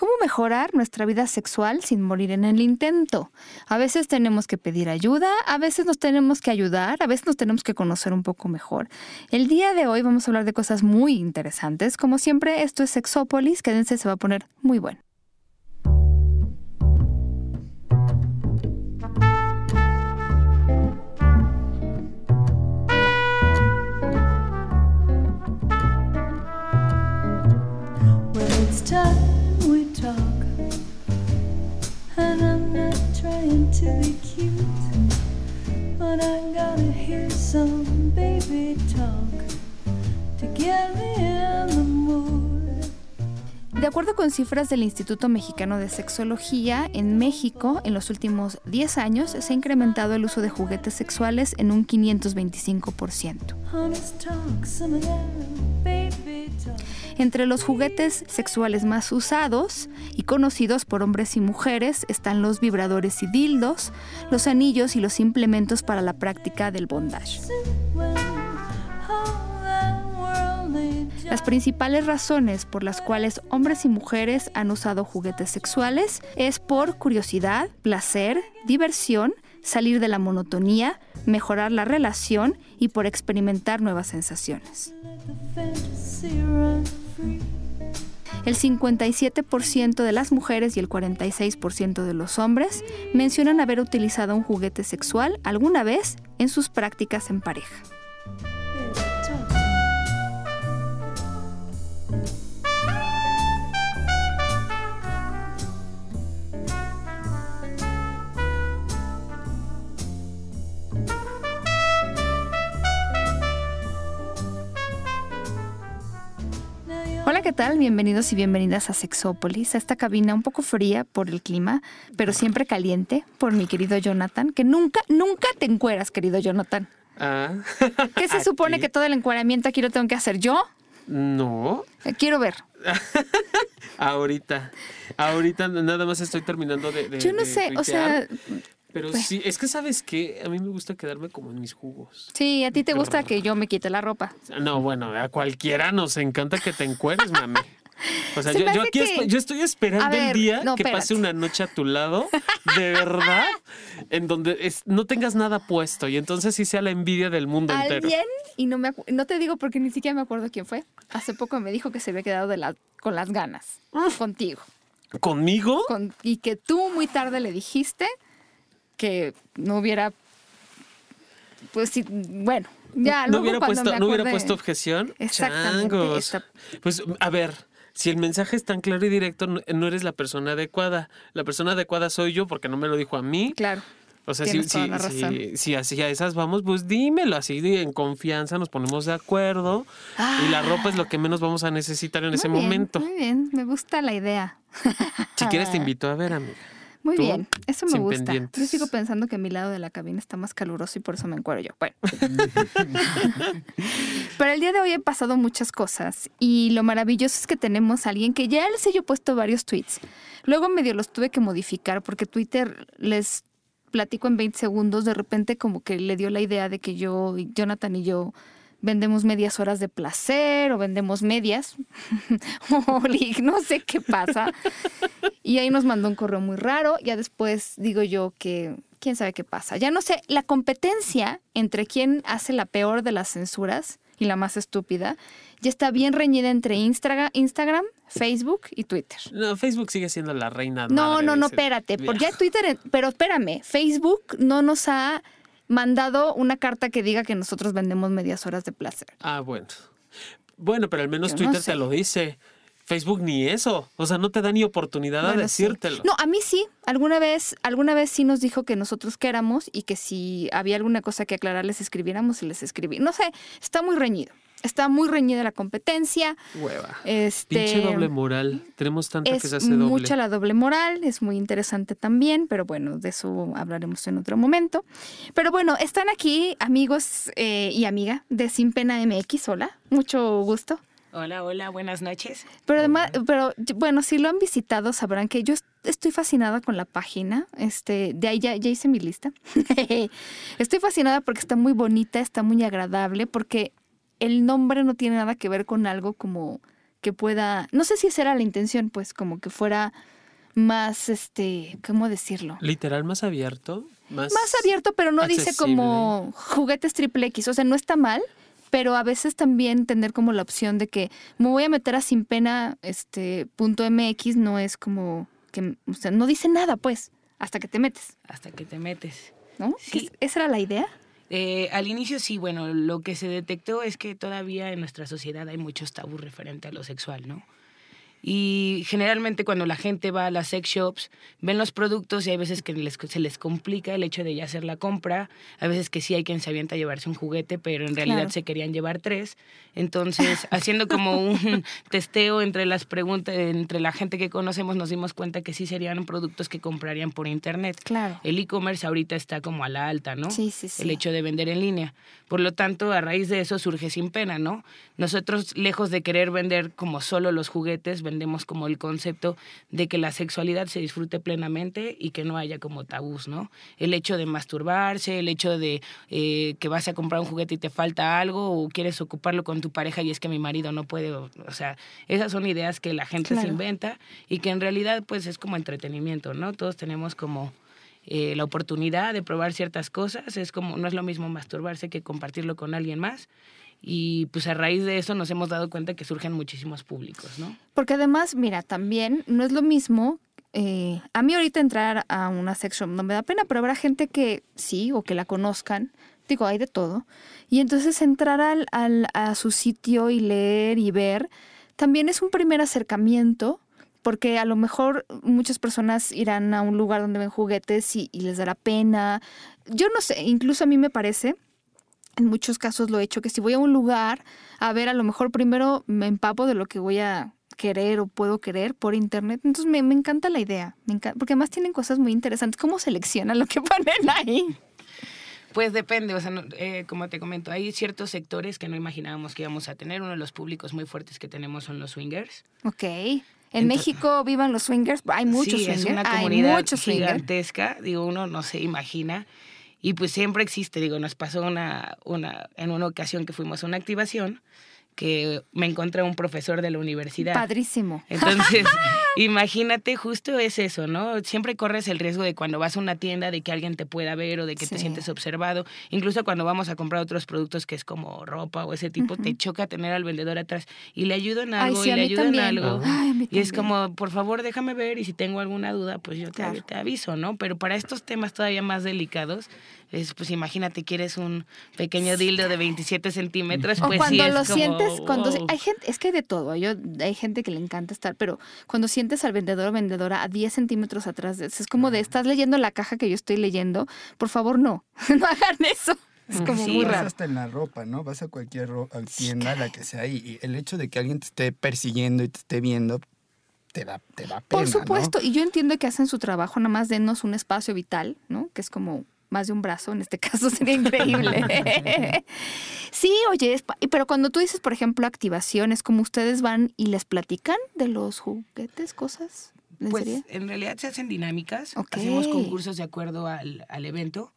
¿Cómo mejorar nuestra vida sexual sin morir en el intento? A veces tenemos que pedir ayuda, a veces nos tenemos que ayudar, a veces nos tenemos que conocer un poco mejor. El día de hoy vamos a hablar de cosas muy interesantes. Como siempre, esto es Sexópolis. Quédense, se va a poner muy bueno. De acuerdo con cifras del Instituto Mexicano de Sexología, en México en los últimos 10 años se ha incrementado el uso de juguetes sexuales en un 525%. Entre los juguetes sexuales más usados y conocidos por hombres y mujeres están los vibradores y dildos, los anillos y los implementos para la práctica del bondage. Las principales razones por las cuales hombres y mujeres han usado juguetes sexuales es por curiosidad, placer, diversión, salir de la monotonía, mejorar la relación y por experimentar nuevas sensaciones. El 57% de las mujeres y el 46% de los hombres mencionan haber utilizado un juguete sexual alguna vez en sus prácticas en pareja. Hola, ¿qué tal? Bienvenidos y bienvenidas a Sexópolis, a esta cabina un poco fría por el clima, pero siempre caliente por mi querido Jonathan, que nunca, nunca te encueras, querido Jonathan. Ah. ¿Qué se supone que todo el encuadramiento aquí lo tengo que hacer yo? No. Eh, Quiero ver. ahorita. Ahorita nada más estoy terminando de. de- Yo no de sé, o sea, Pero pues- sí, es que sabes que a mí me gusta quedarme como en mis jugos. sí, a ti te gusta que yo me quite la ropa. No, bueno, a cualquiera nos encanta que te encueres, mami. O sea, Se yo, yo aquí que- esp- yo estoy esperando ver, el día no, que pase una noche a tu lado, de verdad, en donde es- no tengas nada puesto y entonces sí sea la envidia del mundo entero. Alguien, y no, me no te digo porque ni siquiera me acuerdo quién fue, hace poco me dijo que se había quedado de la, con las ganas contigo. ¿Conmigo? Con- y que tú muy tarde le dijiste que no hubiera. Pues sí, bueno, ya no luego hubiera cuando puesto, me no hubiera puesto objeción. Exactamente, Pues a ver, si el mensaje es tan claro y directo, no, eres la persona adecuada. La persona adecuada soy yo porque no me lo dijo a mí. Claro. O sea, si, si, si, si así a esas vamos, pues dímelo así en confianza, nos ponemos de acuerdo y la ropa es lo que menos vamos a necesitar en ese Muy bien, momento. Muy bien, me gusta la idea. Si quieres te invito a ver, amiga. Muy Tú, bien, eso me gusta. Yo sigo pensando que mi lado de la cabina está más caluroso y por eso me encuero yo. Bueno. Pero el día de hoy he pasado muchas cosas y lo maravilloso es que tenemos a alguien que ya les he yo puesto varios tweets. Luego medio los tuve que modificar porque Twitter les platico en 20 segundos, de repente como que le dio la idea de que yo, y Jonathan y yo vendemos medias horas de placer o vendemos medias o no sé qué pasa. Y ahí nos mandó un correo muy raro. Ya después digo yo que quién sabe qué pasa. Ya no sé, la competencia entre quién hace la peor de las censuras y la más estúpida ya está bien reñida entre Instagram, Instagram Facebook y Twitter. No, Facebook sigue siendo la reina. No, madre no, no, espérate. Por ya. Twitter, pero espérame, Facebook no nos ha mandado una carta que diga que nosotros vendemos medias horas de placer. Ah, bueno. Bueno, pero al menos Yo no Twitter sé. te lo dice. Facebook ni eso. O sea, no te da ni oportunidad Bueno, sí. decírtelo. No, a mí sí. Alguna vez, alguna vez sí nos dijo que nosotros qué éramos y que si había alguna cosa que aclarar les escribiéramos y les escribí. No sé, está muy reñido. Está muy reñida la competencia. Hueva. Este, Pinche doble moral. Tenemos tanta que es se hace doble. mucha la doble moral, es muy interesante también, pero bueno, de eso hablaremos en otro momento. Pero bueno, están aquí amigos eh, y amiga de Sin Pena MX, hola, mucho gusto. Hola, hola, buenas noches. Pero además, pero bueno, si lo han visitado sabrán que yo est- estoy fascinada con la página. Este, de ahí ya, ya hice mi lista. estoy fascinada porque está muy bonita, está muy agradable, porque el nombre no tiene nada que ver con algo como que pueda, no sé si esa era la intención, pues como que fuera más, este, ¿cómo decirlo? Literal más abierto. Más, Más abierto, pero no dice como juguetes triple X, o sea, no está mal, pero a veces también tener como la opción de que me voy a meter a sin pena, este, punto MX no es como que, o sea, no dice nada, pues, hasta que te metes, Hasta que te metes. ¿no? Sí. ¿Que ¿Esa era la idea? Eh, al inicio sí, bueno, lo que se detectó es que todavía en nuestra sociedad hay muchos tabús referente a lo sexual, ¿no? Y generalmente cuando la gente va a las sex shops, ven los productos y hay veces que les- se les complica el hecho de ya hacer la compra. A veces que sí hay quien se avienta a llevarse un juguete, pero en realidad Claro. se querían llevar tres. Entonces, haciendo como un testeo entre las preguntas, entre la gente que conocemos, nos dimos cuenta que sí serían productos que comprarían por internet. Claro. El e-commerce ahorita está como a la alta, ¿no? Sí, sí, sí. El hecho de vender en línea. Por lo tanto, a raíz de eso surge sin pena, ¿no? Nosotros, lejos de querer vender como solo los juguetes, vendemos como el concepto de que la sexualidad se disfrute plenamente y que no haya como tabús, ¿no? El hecho de masturbarse, el hecho de eh, que vas a comprar un juguete y te falta algo o quieres ocuparlo con tu pareja y es que mi marido no puede, o, o sea, esas son ideas que la gente se Claro. inventa y que en realidad pues es como entretenimiento, ¿no? Todos tenemos como eh, la oportunidad de probar ciertas cosas. Es como, no es lo mismo masturbarse que compartirlo con alguien más. Y pues a raíz de eso nos hemos dado cuenta que surgen muchísimos públicos, ¿no? Porque además, mira, también no es lo mismo. eh, a mí ahorita entrar a una sex shop no me da pena, pero habrá gente que sí o que la conozcan. Digo, hay de todo. Y entonces entrar al, al- a su sitio y leer y ver también es un primer acercamiento, porque a lo mejor muchas personas irán a un lugar donde ven juguetes y, y les dará pena. Yo no sé, incluso a mí me parece en muchos casos lo he hecho, que si voy a un lugar a ver, a lo mejor primero me empapo de lo que voy a querer o puedo querer por internet. Entonces me, me encanta la idea, me encanta, porque además tienen cosas muy interesantes. ¿Cómo seleccionan lo que ponen ahí? Pues depende, o sea, no- eh, como te comento, hay ciertos sectores que no imaginábamos que íbamos a tener. Uno de los públicos muy fuertes que tenemos son los swingers. Ok. En México vivan los swingers. Hay muchos sí, swingers. es una Hay comunidad swingers. gigantesca, digo, uno no se imagina. Y pues siempre existe, digo, nos pasó una, una, en una ocasión que fuimos a una activación que me encontré un profesor de la universidad. Padrísimo. Entonces, imagínate, justo es eso, ¿no? Siempre corres el riesgo de cuando vas a una tienda de que alguien te pueda ver o de que te sientes observado. Incluso cuando vamos a comprar otros productos que es como ropa o ese tipo, te choca tener al vendedor atrás y le ayudo en Ay, algo sí, y le ayudo en algo. Ay, Y es como, por favor, déjame ver y si tengo alguna duda, pues yo te, Claro. te aviso, ¿no? Pero para estos temas todavía más delicados, es, pues imagínate, quieres un pequeño dildo de 27 centímetros, O pues cuando sí es lo como, sientes, cuando wow. hay gente, es que hay de todo, yo, hay gente que le encanta estar, pero cuando sientes al vendedor o vendedora a 10 centímetros atrás, de- es como de, estás leyendo la caja que yo estoy leyendo, por favor no, no hagan eso, es como Sí, muy Vas raro. hasta en la ropa, ¿no? Vas a cualquier tienda, la que sea, y, y el hecho de que alguien te esté persiguiendo y te esté viendo, te da, te da pena, Por ¿no? supuesto, y yo entiendo que hacen su trabajo, nada más denos un espacio vital, ¿no? Que es como más de un brazo, en este caso sería increíble. sí, oye, es pero cuando tú dices, por ejemplo, activaciones, como ustedes van y les platican de los juguetes, cosas, ¿en Pues serio? en realidad se hacen dinámicas, hacemos concursos de acuerdo al, al evento.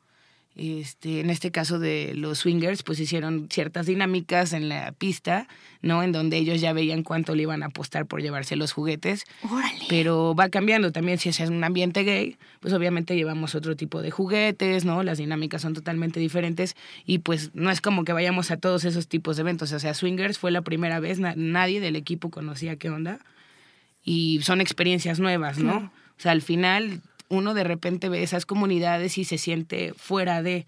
Este, en este caso de los swingers, pues hicieron ciertas dinámicas en la pista, ¿no? En donde ellos ya veían cuánto le iban a apostar por llevarse los juguetes. Órale. Pero va cambiando también si es en un ambiente gay, pues obviamente llevamos otro tipo de juguetes, ¿no? Las dinámicas son totalmente diferentes y pues no es como que vayamos a todos esos tipos de eventos. O sea, Swingers fue la primera vez, na- nadie del equipo conocía qué onda y son experiencias nuevas, ¿no? Claro. O sea, al final uno de repente ve esas comunidades y se siente fuera de...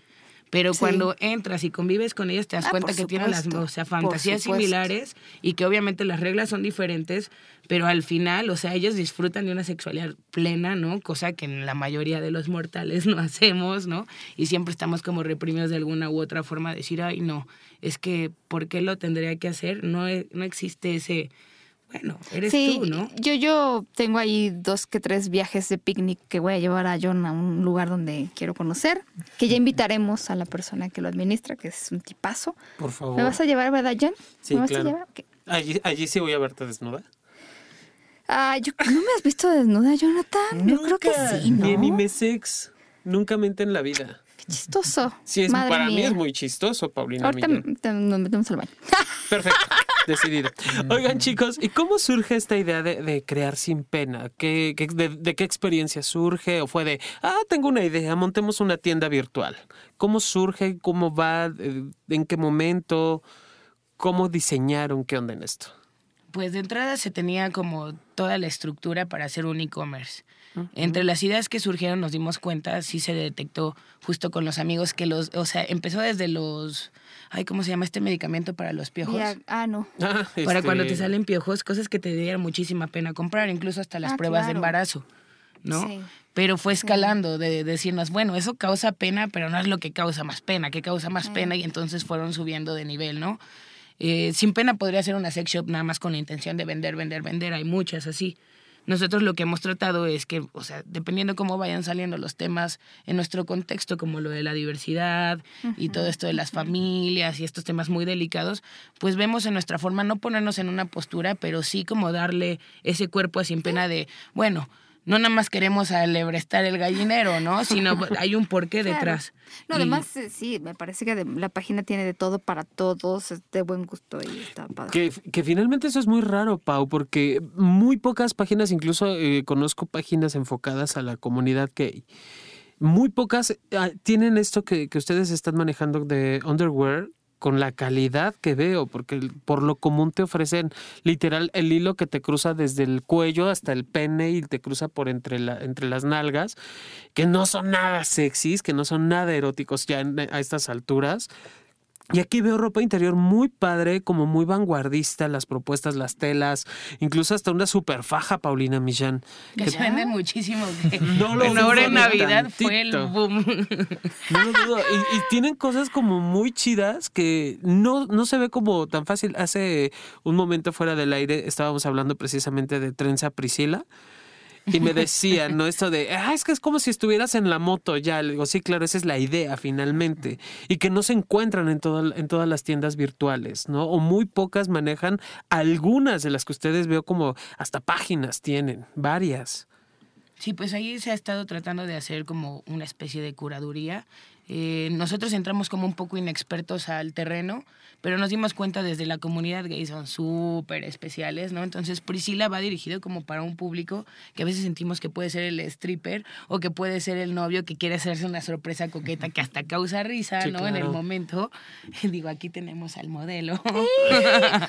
Pero Sí. cuando entras y convives con ellas te das Ah, cuenta que tienen las o sea, fantasías similares y que obviamente las reglas son diferentes, pero al final, o sea, ellos disfrutan de una sexualidad plena, ¿no? Cosa que en la mayoría de los mortales no hacemos, ¿no? Y siempre estamos como reprimidos de alguna u otra forma de decir, ay, no, es que, ¿por qué lo tendría que hacer? No, e- no existe ese, bueno, eres sí, tú, ¿no? yo, yo tengo ahí dos que tres viajes de picnic que voy a llevar a John a un lugar donde quiero conocer, que ya invitaremos a la persona que lo administra, que es un tipazo. Por favor. ¿Me vas a llevar, verdad, John? Sí, ¿Me vas claro. a llevar? Ok. Allí, allí sí voy a verte desnuda. Ah, yo, ¿no me has visto desnuda, Jonathan? Yo creo que sí, ¿no? Ni en Imesex. Nunca mente en la vida. Qué chistoso. Sí, es, Madre para mí mía. es muy chistoso, Paulina Ahorita te- nos metemos al baño. Perfecto. decidido. Oigan, chicos, ¿y cómo surge esta idea de, de crear sin pena? ¿Qué, qué- de, de qué experiencia surge? ¿O fue de, ah, tengo una idea, montemos una tienda virtual? ¿Cómo surge? ¿Cómo va? Eh, ¿En qué momento? ¿Cómo diseñaron? ¿Qué onda en esto? Pues de entrada se tenía como toda la estructura para hacer un e-commerce. Entre las ideas que surgieron nos dimos cuenta, sí se detectó justo con los amigos que los, o sea, empezó desde los, ay, ¿cómo se llama este medicamento para los piojos? Ya- ah, no. Ah, Para este, cuando te salen piojos, cosas que te dieran muchísima pena comprar, incluso hasta las Ah, pruebas de embarazo, ¿no? Sí. Pero fue escalando de decirnos, bueno, eso causa pena, pero no es lo que causa más pena, que causa más pena, y entonces fueron subiendo de nivel, ¿no? Eh, sin pena podría ser una sex shop nada más con la intención de vender, vender, vender, hay muchas así. Nosotros lo que hemos tratado es que, o sea, dependiendo cómo vayan saliendo los temas en nuestro contexto, como lo de la diversidad y todo esto de las familias y estos temas muy delicados, pues vemos en nuestra forma no ponernos en una postura, pero sí como darle ese cuerpo a sin pena de, bueno, no nada más queremos alebrestar el gallinero, ¿no? Sino hay un porqué Claro. detrás. No, Y- además, eh, sí, me parece que de- la página tiene de todo para todos, es de buen gusto y está padre. Que, que finalmente eso es muy raro, Pau, porque muy pocas páginas, incluso eh, conozco páginas enfocadas a la comunidad gay. Muy pocas ah, tienen esto que, que ustedes están manejando de underwear con la calidad que veo, porque por lo común te ofrecen literal el hilo que te cruza desde el cuello hasta el pene y te cruza por entre, entre las nalgas, que no son nada sexys, que no son nada eróticos ya a estas alturas. Y aquí veo ropa interior muy padre, como muy vanguardista, las propuestas, las telas, incluso hasta una super faja, Paulina Millán. Que se venden muchísimo. Que No lo ahora en Navidad fue el boom. No lo dudo. Y, y tienen cosas como muy chidas que no, no se ve como tan fácil. Hace un momento fuera del aire estábamos hablando precisamente de Trenza Priscila. Y me decían, ¿no? Esto de, ah, es que es como si estuvieras en la moto ya. Le digo, sí, claro, esa es la idea finalmente. Y que no se encuentran en, todo- en todas las tiendas virtuales, ¿no? O muy pocas manejan algunas de las que ustedes veo como hasta páginas tienen, varias. Sí, pues ahí se ha estado tratando de hacer como una especie de curaduría. Eh, nosotros entramos como un poco inexpertos al terreno, pero nos dimos cuenta desde la comunidad gay son súper especiales, ¿no? Entonces Priscila va dirigido como para un público que a veces sentimos que puede ser el stripper o que puede ser el novio que quiere hacerse una sorpresa coqueta que hasta causa risa, Sí, ¿no? En el momento. Digo, aquí tenemos al modelo.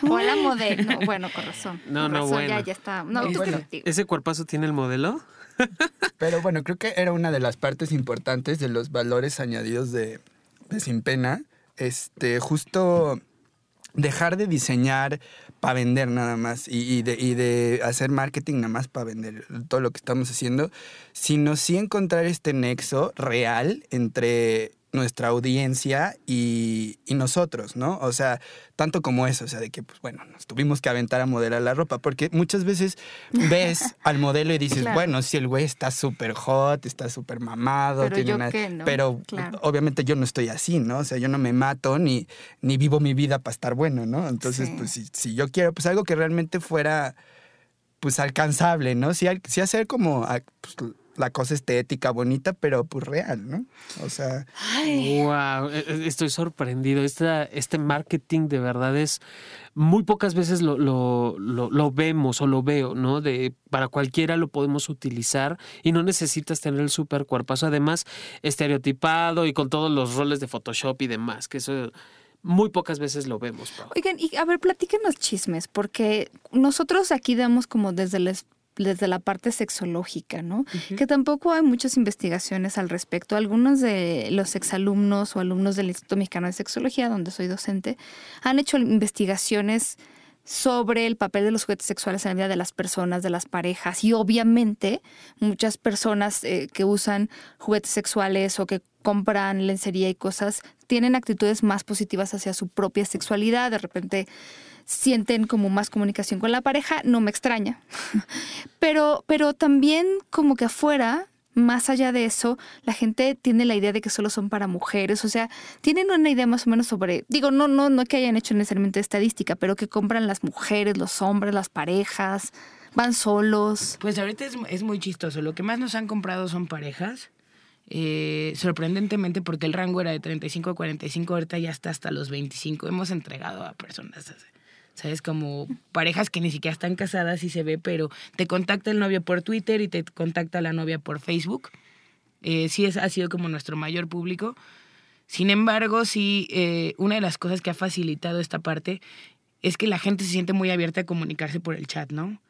O la modelo. No, bueno, con razón. No, con no, razón, bueno. Ya, ya está. No, Eh, ¿tú bueno? ¿Ese cuerpazo tiene el modelo? Pero bueno, creo que era una de las partes importantes de los valores añadidos de, Sin Pena. Este, justo dejar de diseñar para vender nada más y, y de, y de hacer marketing nada más para vender todo lo que estamos haciendo, sino sí encontrar este nexo real entre nuestra audiencia y, y nosotros, ¿no? O sea, tanto como eso, o sea, de que, pues bueno, nos tuvimos que aventar a modelar la ropa, porque muchas veces ves al modelo y dices, Claro. bueno, si el güey está súper hot, está súper mamado, Pero tiene yo una- qué, ¿no? Pero Claro. obviamente yo no estoy así, ¿no? O sea, yo no me mato ni, ni vivo mi vida para estar bueno, ¿no? Entonces, Sí. pues si, si yo quiero, pues algo que realmente fuera, pues alcanzable, ¿no? Sí hacer como ah, pues, la cosa estética, bonita, pero pues real, ¿no? O sea, Wow, estoy sorprendido. Esta, este marketing de verdad es muy pocas veces lo, lo, lo, lo vemos o lo veo, ¿no? De para cualquiera lo podemos utilizar y no necesitas tener el super cuerpazo. Además, estereotipado y con todos los roles de Photoshop y demás, que eso muy pocas veces lo vemos, Pau. Oigan, y a ver, platíquenos chismes, porque nosotros aquí damos como desde la, es- desde la parte sexológica, ¿no? Que tampoco hay muchas investigaciones al respecto. Algunos de los exalumnos o alumnos del Instituto Mexicano de Sexología, donde soy docente, han hecho investigaciones sobre el papel de los juguetes sexuales en la vida de las personas, de las parejas. Y obviamente muchas personas eh, que usan juguetes sexuales o que compran lencería y cosas tienen actitudes más positivas hacia su propia sexualidad. De repente sienten como más comunicación con la pareja, no me extraña. pero, pero también como que afuera más allá de eso, la gente tiene la idea de que solo son para mujeres, o sea, tienen una idea más o menos sobre, digo, no, no, no que hayan hecho necesariamente estadística, pero que compran las mujeres, los hombres, las parejas, van solos. Pues ahorita es, muy chistoso. Lo que más nos han comprado son parejas. eh, sorprendentemente, porque el rango era de 35 a 45, ahorita ya está hasta los 25. Hemos entregado a personas ¿Sabes? Como parejas que ni siquiera están casadas y se ve, pero te contacta el novio por Twitter y te contacta la novia por Facebook. Eh, sí, es, ha sido como nuestro mayor público. Sin embargo, sí, eh, una de las cosas que ha facilitado esta parte es que la gente se siente muy abierta a comunicarse por el chat, ¿no?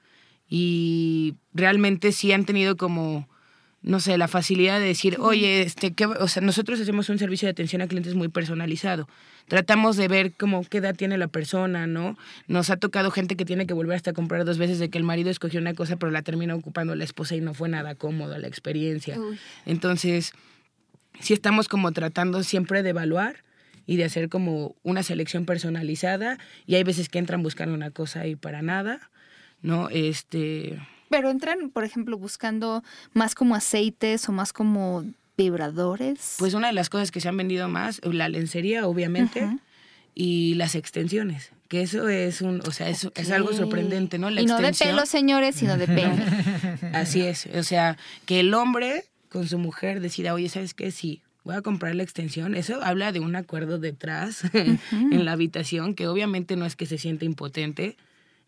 Y realmente sí han tenido como no sé, la facilidad de decir, oye, este, ¿qué? o sea, nosotros hacemos un servicio de atención a clientes muy personalizado. Tratamos de ver cómo qué edad tiene la persona, ¿no? Nos ha tocado gente que tiene que volver hasta comprar dos veces de que el marido escogió una cosa, pero la termina ocupando la esposa y no fue nada cómodo la experiencia. Entonces, sí estamos como tratando siempre de evaluar y de hacer como una selección personalizada y hay veces que entran buscando una cosa y para nada, ¿no? Este pero entran, por ejemplo, buscando más como aceites o más como vibradores. Pues una de las cosas que se han vendido más, la lencería, obviamente, y las extensiones. Que eso es un, o sea, es, es algo sorprendente, ¿no? La y no de pelo, señores, sino de pelo. Así es. O sea, que el hombre con su mujer decida, oye, ¿sabes qué? Sí, voy a comprar la extensión. Eso habla de un acuerdo detrás en la habitación, que obviamente no es que se sienta impotente,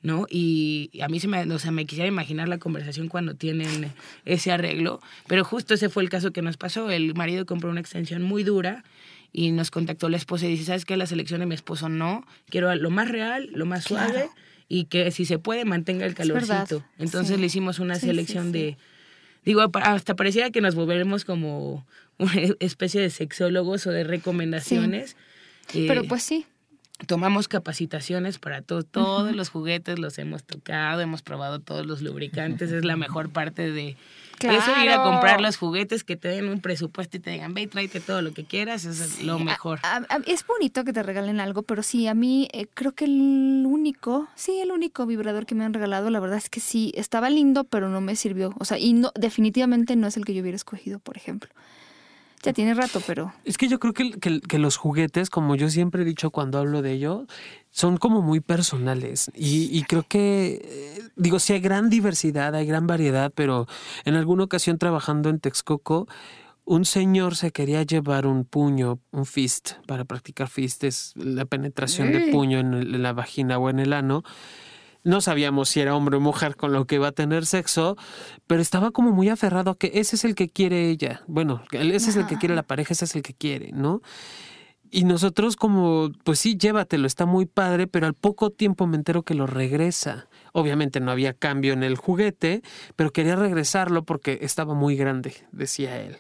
¿no? Y a mí se me, o sea, me quisiera imaginar la conversación cuando tienen ese arreglo, pero justo ese fue el caso que nos pasó. El marido compró una extensión muy dura y nos contactó la esposa y dice, ¿sabes qué? La selección de mi esposo no, quiero lo más real, lo más suave y que si se puede mantenga el calorcito. Entonces le hicimos una selección de... Digo, hasta pareciera que nos volveremos como una especie de sexólogos o de recomendaciones. Pero pues sí, tomamos capacitaciones para todo, todos los juguetes los hemos tocado, hemos probado todos los lubricantes, es la mejor parte de eso ir a comprar los juguetes que te den un presupuesto y te digan, ve y tráete todo lo que quieras, es lo mejor. es bonito que te regalen algo, pero sí, a mí eh, creo que el único, sí, el único vibrador que me han regalado, la verdad es que sí, estaba lindo, pero no me sirvió. O sea, y no, definitivamente no es el que yo hubiera escogido, por ejemplo. Ya tiene rato, pero... Es que yo creo que, que, los juguetes, como yo siempre he dicho cuando hablo de ello, son como muy personales. Y, creo que, eh, digo, sí hay gran diversidad, hay gran variedad, pero en alguna ocasión trabajando en Texcoco, un señor se quería llevar un puño, un fist, para practicar fist, es la penetración de puño en la vagina o en el ano no sabíamos si era hombre o mujer con lo que iba a tener sexo, pero estaba como muy aferrado a que ese es el que quiere ella. Bueno, ese es el que quiere la pareja, ese es el que quiere, ¿no? Y nosotros como, pues sí, llévatelo, está muy padre, pero al poco tiempo me entero que lo regresa. Obviamente no había cambio en el juguete, pero quería regresarlo porque estaba muy grande, decía él.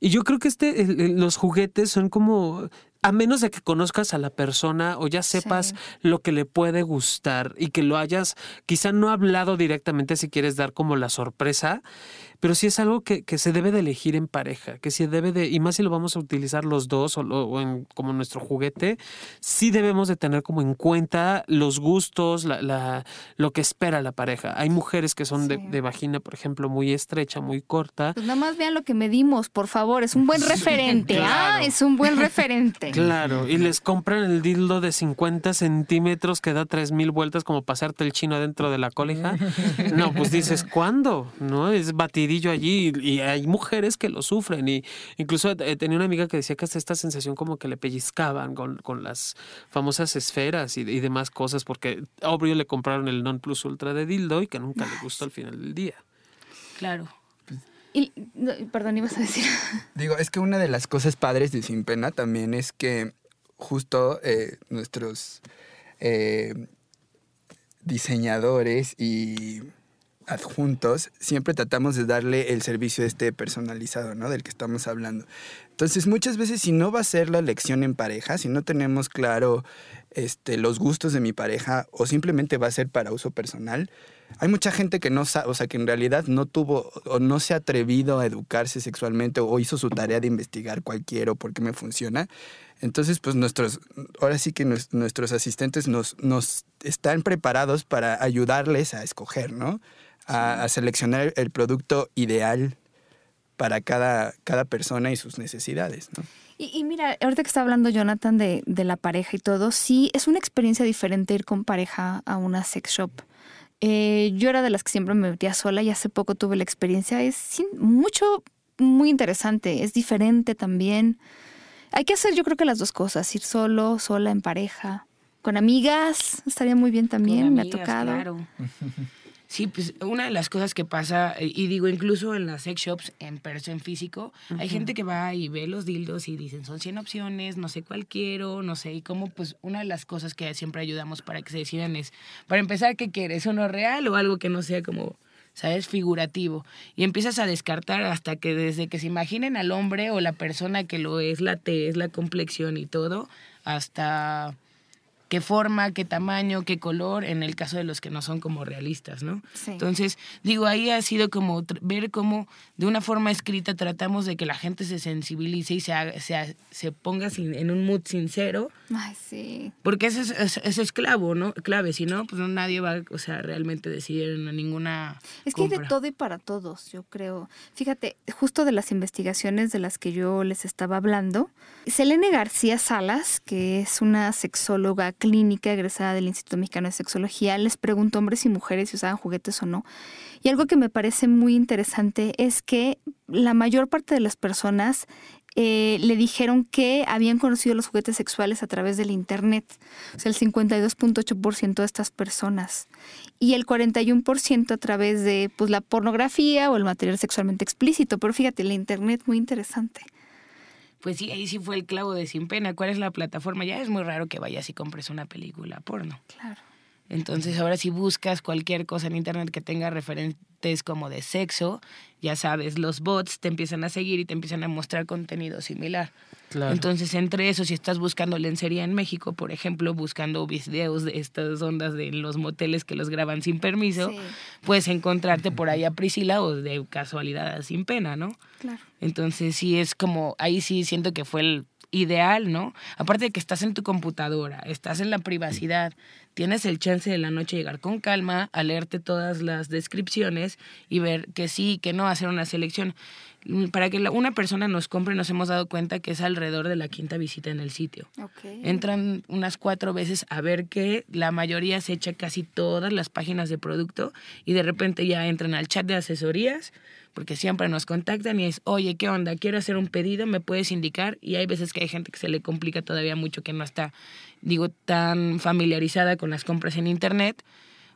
Y yo creo que este, los juguetes son como a menos de que conozcas a la persona o ya sepas lo que le puede gustar y que lo hayas quizá no hablado directamente si quieres dar como la sorpresa, pero sí es algo que, que, se debe de elegir en pareja, que se debe de, y más si lo vamos a utilizar los dos o, en, como nuestro juguete, sí debemos de tener como en cuenta los gustos, la, la lo que espera la pareja. Hay mujeres que son de, de, vagina, por ejemplo, muy estrecha, muy corta. Pues nada más vean lo que medimos, por favor, es un buen referente. Ah, es un buen referente. Claro, y les compran el dildo de 50 centímetros que da 3000 vueltas como pasarte el chino dentro de la coleja. No, pues dices, ¿cuándo? ¿No? Es batir allí y, hay mujeres que lo sufren. Y incluso tenía una amiga que decía que hasta esta sensación como que le pellizcaban con, con las famosas esferas y, demás cosas, porque obvio le compraron el non plus ultra de dildo y que nunca le gustó al final del día. Claro. Y, perdón, ibas a decir. Digo, es que una de las cosas padres de Sin Pena también es que justo eh, nuestros eh, diseñadores y adjuntos, siempre tratamos de darle el servicio este personalizado, ¿no? Del que estamos hablando. Entonces, muchas veces si no va a ser la elección en pareja, si no tenemos claro este, los gustos de mi pareja o simplemente va a ser para uso personal, hay mucha gente que no sabe, o sea, que en realidad no tuvo o no se ha atrevido a educarse sexualmente o hizo su tarea de investigar cuál quiero, por qué me funciona. Entonces, pues nuestros, ahora sí que nuestros asistentes nos, nos están preparados para ayudarles a escoger, ¿no? a, seleccionar el producto ideal para cada, cada persona y sus necesidades. ¿no? Y, mira, ahorita que está hablando Jonathan de, de, la pareja y todo, sí, es una experiencia diferente ir con pareja a una sex shop. Eh, yo era de las que siempre me metía sola y hace poco tuve la experiencia. Es mucho, muy interesante, es diferente también. Hay que hacer yo creo que las dos cosas, ir solo, sola, en pareja. con amigas, estaría muy bien también, Con me ha tocado. claro. Sí, pues una de las cosas que pasa, eh, y digo, incluso en las sex shops, en persona, en físico, hay gente que va y ve los dildos y dicen, son 100 opciones, no sé cuál quiero, no sé, y como pues una de las cosas que siempre ayudamos para que se decidan es, para empezar, ¿qué quieres? ¿Uno real o algo que no sea como, ¿sabes? Figurativo. Y empiezas a descartar hasta que desde que se imaginen al hombre o la persona que lo es, la tez, la complexión y todo, hasta qué forma, qué tamaño, qué color, en el caso de los que no son como realistas, ¿no? Sí. Entonces, digo, ahí ha sido como ver cómo de una forma escrita tratamos de que la gente se sensibilice y se, haga- se, se ponga sin- en un mood sincero, Ay, sí. porque ese es, es, ese es clavo, ¿no? clave, si no, pues no, nadie va, o sea, realmente decidir en ninguna Es que hay de todo y para todos, yo creo. Fíjate, justo de las investigaciones de las que yo les estaba hablando, Selene García Salas, que es una sexóloga clínica egresada del Instituto Mexicano de Sexología, les preguntó a hombres y mujeres si usaban juguetes o no. Y algo que me parece muy interesante es que la mayor parte de las personas eh, le dijeron que habían conocido los juguetes sexuales a través del Internet. O sea, el 52.8% de estas personas. Y el 41% a través de pues, la pornografía o el material sexualmente explícito. Pero fíjate, el Internet muy interesante. Pues sí, ahí sí fue el clavo de sin pena. ¿Cuál es la plataforma? Ya es muy raro que vayas y compres una película porno. Claro. Entonces ahora si buscas cualquier cosa en internet que tenga referentes como de sexo, ya sabes, los bots te empiezan a seguir y te empiezan a mostrar contenido similar. Claro. Entonces entre eso, si estás buscando lencería en México, por ejemplo, buscando videos de estas ondas de los moteles que los graban sin permiso, Sí. puedes encontrarte por ahí a Priscila o de casualidad a sin pena, ¿no? Claro. Entonces sí es como, ahí sí siento que fue el ideal, ¿no? Aparte de que estás en tu computadora, estás en la privacidad, tienes el chance de la noche llegar con calma, a leerte todas las descripciones y ver que sí, que no, hacer una selección. Para que la- una persona nos compre nos hemos dado cuenta que es alrededor de la quinta visita en el sitio. Entran unas cuatro veces a ver que la mayoría se echa casi todas las páginas de producto y de repente ya entran al chat de asesorías porque siempre nos contactan y es, oye, ¿qué onda? Quiero hacer un pedido, ¿me puedes indicar? Y hay veces que hay gente que se le complica todavía mucho, que no está, digo, tan familiarizada con las compras en Internet.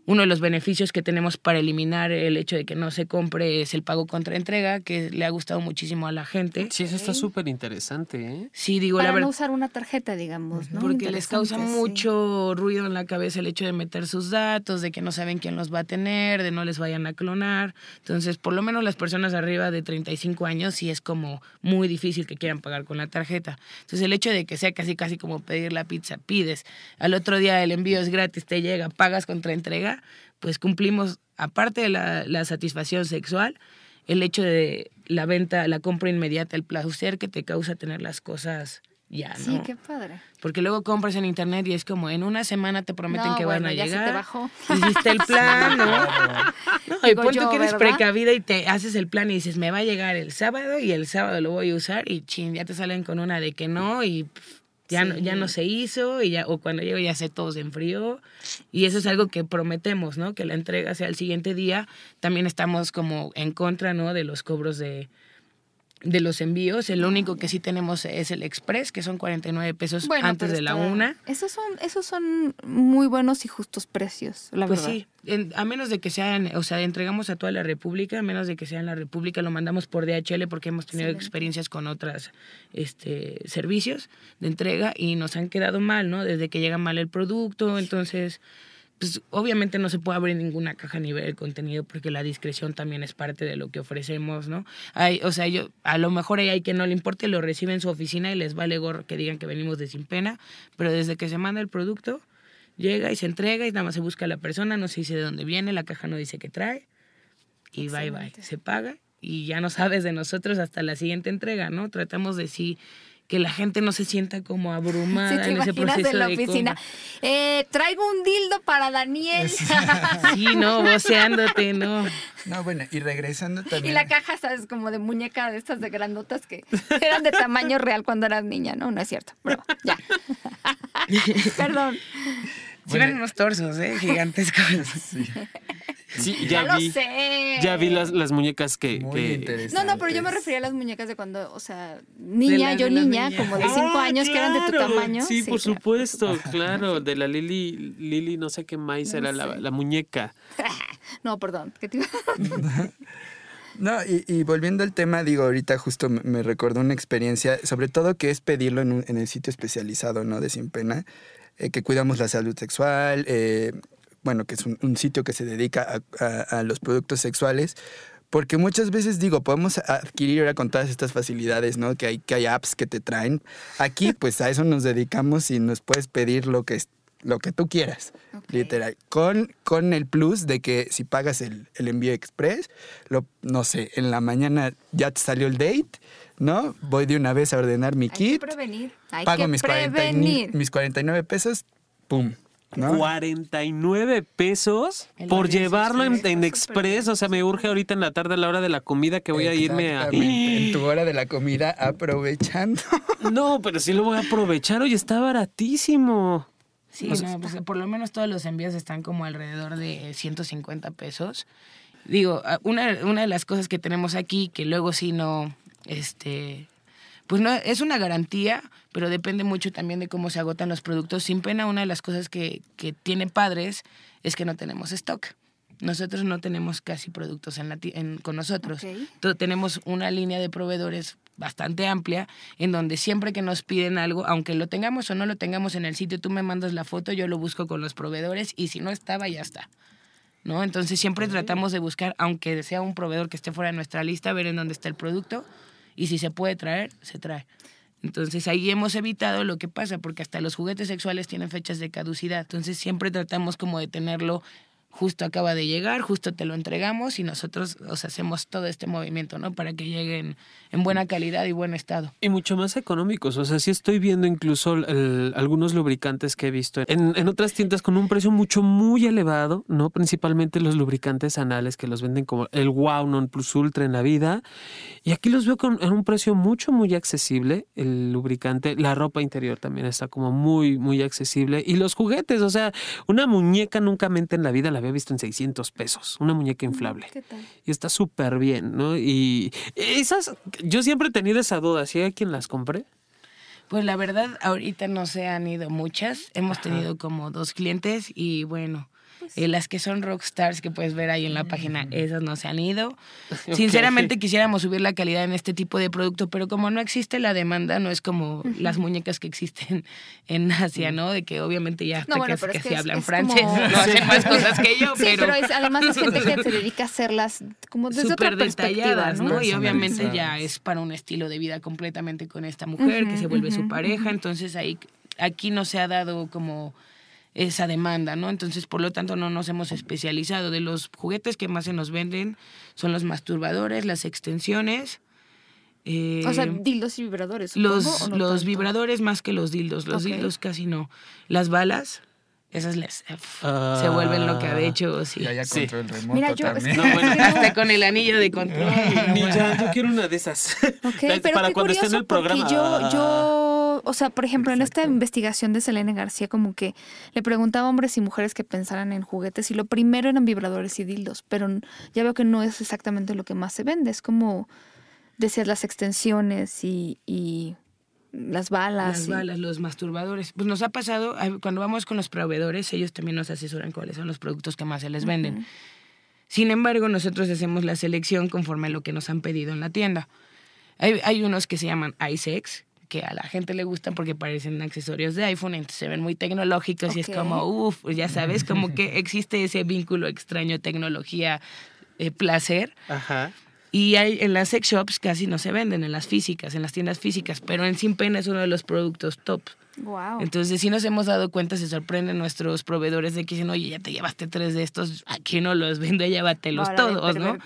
Uno de los beneficios que tenemos para eliminar el hecho de que no se compre es el pago contra entrega, que le ha gustado muchísimo a la gente. Sí, eso está súper interesante, ¿eh? Sí, digo, Para la no verdad. usar una tarjeta, digamos, ¿no? Porque les causa sí. mucho ruido en la cabeza el hecho de meter sus datos, de que no saben quién los va a tener, de no les vayan a clonar. Entonces, por lo menos las personas arriba de 35 años sí es como muy difícil que quieran pagar con la tarjeta. Entonces, el hecho de que sea casi casi como pedir la pizza, pides, al otro día el envío es gratis, te llega, pagas contra entrega, pues cumplimos, aparte de la, la satisfacción sexual, el hecho de la venta, la compra inmediata, el placer que te causa tener las cosas ya, Sí, ¿no? qué padre. Porque luego compras en internet y es como en una semana te prometen No, que bueno, van a ya se te llegar. bajó. Hiciste el plan, ¿no? No, y pon tú que eres ¿verdad? precavida y te haces el plan y dices, me va a llegar el sábado y el sábado lo voy a usar y chin, ya te salen con una de que no y pff, ya, no, ya no se hizo y ya, o cuando llego ya se todo se enfrió. Y eso es algo que prometemos, ¿no? Que la entrega sea el siguiente día. También estamos como en contra, ¿no? De los cobros de, de los envíos. El único que sí tenemos es el express, que son 49 pesos Bueno, antes de la una. Esos son, esos son muy buenos y justos precios, la Pues verdad. sí, en- a menos de que sean, o sea, entregamos a toda la República, a menos de que sea en la República, lo mandamos por DHL porque hemos tenido experiencias con otros este, servicios de entrega y nos han quedado mal, ¿no? Desde que llega mal el producto, entonces, pues obviamente no se puede abrir ninguna caja ni ver el contenido porque la discreción también es parte de lo que ofrecemos, ¿no? Hay, o sea, yo, a lo mejor hay que no le importe, lo recibe en su oficina y les vale gorro que digan que venimos de sin pena, pero desde que se manda el producto, llega y se entrega y nada más se busca a la persona, no se dice de dónde viene, la caja no dice qué trae y bye bye, se paga y ya no sabes de nosotros hasta la siguiente entrega, ¿no? Tratamos de sí que la gente no se sienta como abrumada Si te en ese proceso en la de oficina, compra. eh, traigo un dildo para Daniel. Sí, no, voceándote, no. No, bueno, y regresando y también. la caja, sabes, como de muñeca de estas de grandotas que eran de tamaño real cuando eras niña, ¿no? No es cierto. Broma. Ya. Perdón. Sí, eran unos torsos, ¿eh? Gigantescos. Sí. Sí, Ya, ya lo vi. sé. Ya vi las, las muñecas que. Muy que-. No, no, pero yo me refería a las muñecas de cuando, o sea, niña, yo niña, como de cinco Ah, años, que eran de tu tamaño. Sí, por claro. supuesto, claro. De la Lili, Lili, no sé qué más No era la, la muñeca. No, perdón. ¿qué te iba- No, y, y volviendo al tema, digo, ahorita justo me, me recordó una experiencia, sobre todo que es pedirlo en, un- en el sitio especializado, ¿no? De Sin Pena, eh, que cuidamos la salud sexual, eh, bueno, que es un, un sitio que se dedica a, a- a los productos sexuales. Porque muchas veces digo, podemos adquirir ahora con todas estas facilidades, ¿no? Que hay, que hay apps que te traen. Aquí, pues a eso nos dedicamos y nos puedes pedir lo que, lo que tú quieras. Literal. Con, con el plus de que si pagas el, el envío express, lo, no sé, en la mañana ya te salió el date, ¿no? Voy de una vez a ordenar mi Hay que kit, prevenir. Hay pago que mis, 40 prevenir. mis 49 pesos, ¡pum! ¿no? 49 pesos El por llevarlo en, express, en Express. O sea, me urge ahorita en la tarde a la hora de la comida que voy a irme a. En tu hora de la comida, aprovechando. No, pero sí lo voy a aprovechar. Oye, está baratísimo. Sí, no, pues, por lo menos todos los envíos están como alrededor de 150 pesos. Digo, una, una de las cosas que tenemos aquí, que luego sí no, este, pues no, es una garantía, pero depende mucho también de cómo se agotan los productos. Sin pena, una de las cosas que, que tiene padres es que no tenemos stock. Nosotros no tenemos casi productos en la en- con nosotros. Entonces, tenemos una línea de proveedores bastante amplia en donde siempre que nos piden algo, aunque lo tengamos o no lo tengamos en el sitio, tú me mandas la foto, yo lo busco con los proveedores y si no estaba, ya está. ¿No? Entonces siempre tratamos de buscar, aunque sea un proveedor que esté fuera de nuestra lista, ver en dónde está el producto y si se puede traer, se trae. Entonces ahí hemos evitado lo que pasa, porque hasta los juguetes sexuales tienen fechas de caducidad. Entonces siempre tratamos como de tenerlo justo acaba de llegar, justo te lo entregamos y nosotros os hacemos todo este movimiento, ¿no? Para que lleguen en buena calidad y buen estado. Y mucho más económicos. O sea, sí estoy viendo incluso el- algunos lubricantes que he visto en, en otras tiendas con un precio mucho, muy elevado, ¿no? Principalmente los lubricantes anales que los venden como el Wow Non Plus Ultra en la vida. Y aquí los veo con en un precio mucho, muy accesible. El lubricante, la ropa interior también está como muy, muy accesible. Y los juguetes, o sea, una muñeca nunca mente en la vida la había visto en 600 pesos. Una muñeca inflable. ¿Qué tal? Y está súper bien, ¿no? Y esas, yo siempre he tenido esa duda, ¿si hay quien las compre? Pues la verdad, ahorita no se han ido muchas. Hemos tenido como dos clientes y bueno, eh, las que son rockstars que puedes ver ahí en la página, esas no se han ido. Sinceramente quisiéramos subir la calidad en este tipo de producto, pero como no existe la demanda, no es como las muñecas que existen en Asia, ¿no? De que obviamente ya hasta No, bueno, es que es- hablan es francés, como- no hacen más cosas que yo, Sí, pero... además es gente que se dedica a hacerlas como desde otra súper perspectiva, detalladas, ¿no? ¿no? Y obviamente ya es para un estilo de vida completamente con esta mujer que se vuelve su pareja, entonces ahí aquí no se ha dado como esa demanda, ¿no? Entonces, por lo tanto, no nos hemos especializado. De los juguetes que más se nos venden son los masturbadores, las extensiones. eh, O sea, dildos y vibradores. supongo, los, ¿o no los tanto? vibradores más que los dildos. Los Ok. dildos casi no. Las balas, esas les, Ah. se vuelven lo que ha hecho, sí. Ya, ya Sí. control remoto Mira, yo- también. No, bueno. Hasta con el anillo de control. Ni ya, yo quiero una de esas. Ok, Para pero qué cuando esté en el programa. yo, yo, o sea, por ejemplo, en esta investigación de Selene García, como que le preguntaba a hombres y mujeres que pensaran en juguetes y lo primero eran vibradores y dildos, pero ya veo que no es exactamente lo que más se vende, es como decías las extensiones y, y las balas. Las y- balas, los masturbadores. Pues nos ha pasado, cuando vamos con los proveedores, ellos también nos asesoran cuáles son los productos que más se les venden. Sin embargo, nosotros hacemos la selección conforme a lo que nos han pedido en la tienda. Hay, hay unos que se llaman iSex, que a la gente le gustan porque parecen accesorios de iPhone, entonces se ven muy tecnológicos y es como, uff, ya sabes, como que existe ese vínculo extraño tecnología, eh, placer. Ajá. Y hay, en las sex shops casi no se venden, en las físicas, en las tiendas físicas, pero en Sin Pena es uno de los productos top. Wow. Entonces, si nos hemos dado cuenta, se sorprenden nuestros proveedores de que dicen, oye, ya te llevaste tres de estos, aquí no los vendo, llévatelos de todos, ¿no?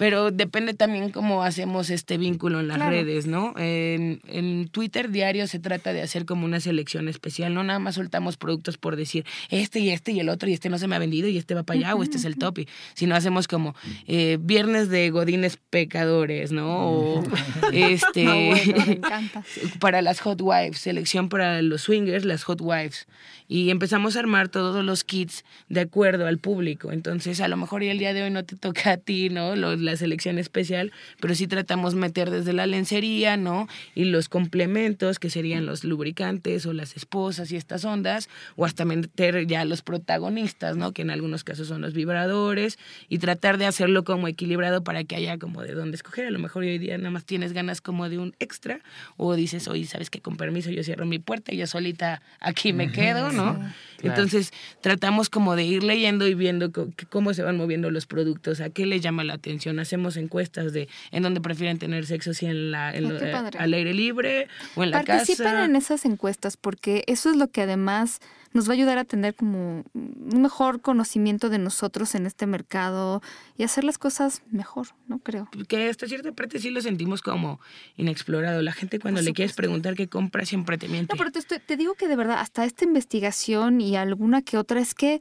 Pero depende también cómo hacemos este vínculo en las Claro. redes, ¿no? En, en Twitter diario se trata de hacer como una selección especial, no nada más soltamos productos por decir este y este y el otro y este no se me ha vendido y este va para allá o este es el top, sino hacemos como eh, viernes de godines pecadores, ¿no? O este No, bueno, me encanta. para las hot wives, selección para los swingers, las hot wives. Y empezamos a armar todos los kits de acuerdo al público. Entonces, a lo mejor ya el día de hoy no te toca a ti, ¿no? La selección especial, pero sí tratamos meter desde la lencería, ¿no? Y los complementos, que serían los lubricantes o las esposas y estas ondas, o hasta meter ya los protagonistas, ¿no? Que en algunos casos son los vibradores, y tratar de hacerlo como equilibrado para que haya como de dónde escoger. A lo mejor hoy día nada más tienes ganas como de un extra, o dices, oye, ¿sabes qué? Con permiso, yo cierro mi puerta y yo solita aquí me quedo, ¿no? Entonces tratamos como de ir leyendo y viendo que- cómo se van moviendo los productos, a qué les llama la atención. Hacemos encuestas de en dónde prefieren tener sexo, si en la, en Ah, lo- eh, al aire libre o en la Participen casa. en esas encuestas porque eso es lo que además nos va a ayudar a tener como un mejor conocimiento de nosotros en este mercado y hacer las cosas mejor, ¿no? Creo. que hasta cierta parte sí lo sentimos como inexplorado. La gente cuando le quieres preguntar qué compra siempre te miente. No, pero te, estoy- te digo que de verdad, hasta esta investigación y alguna que otra, es que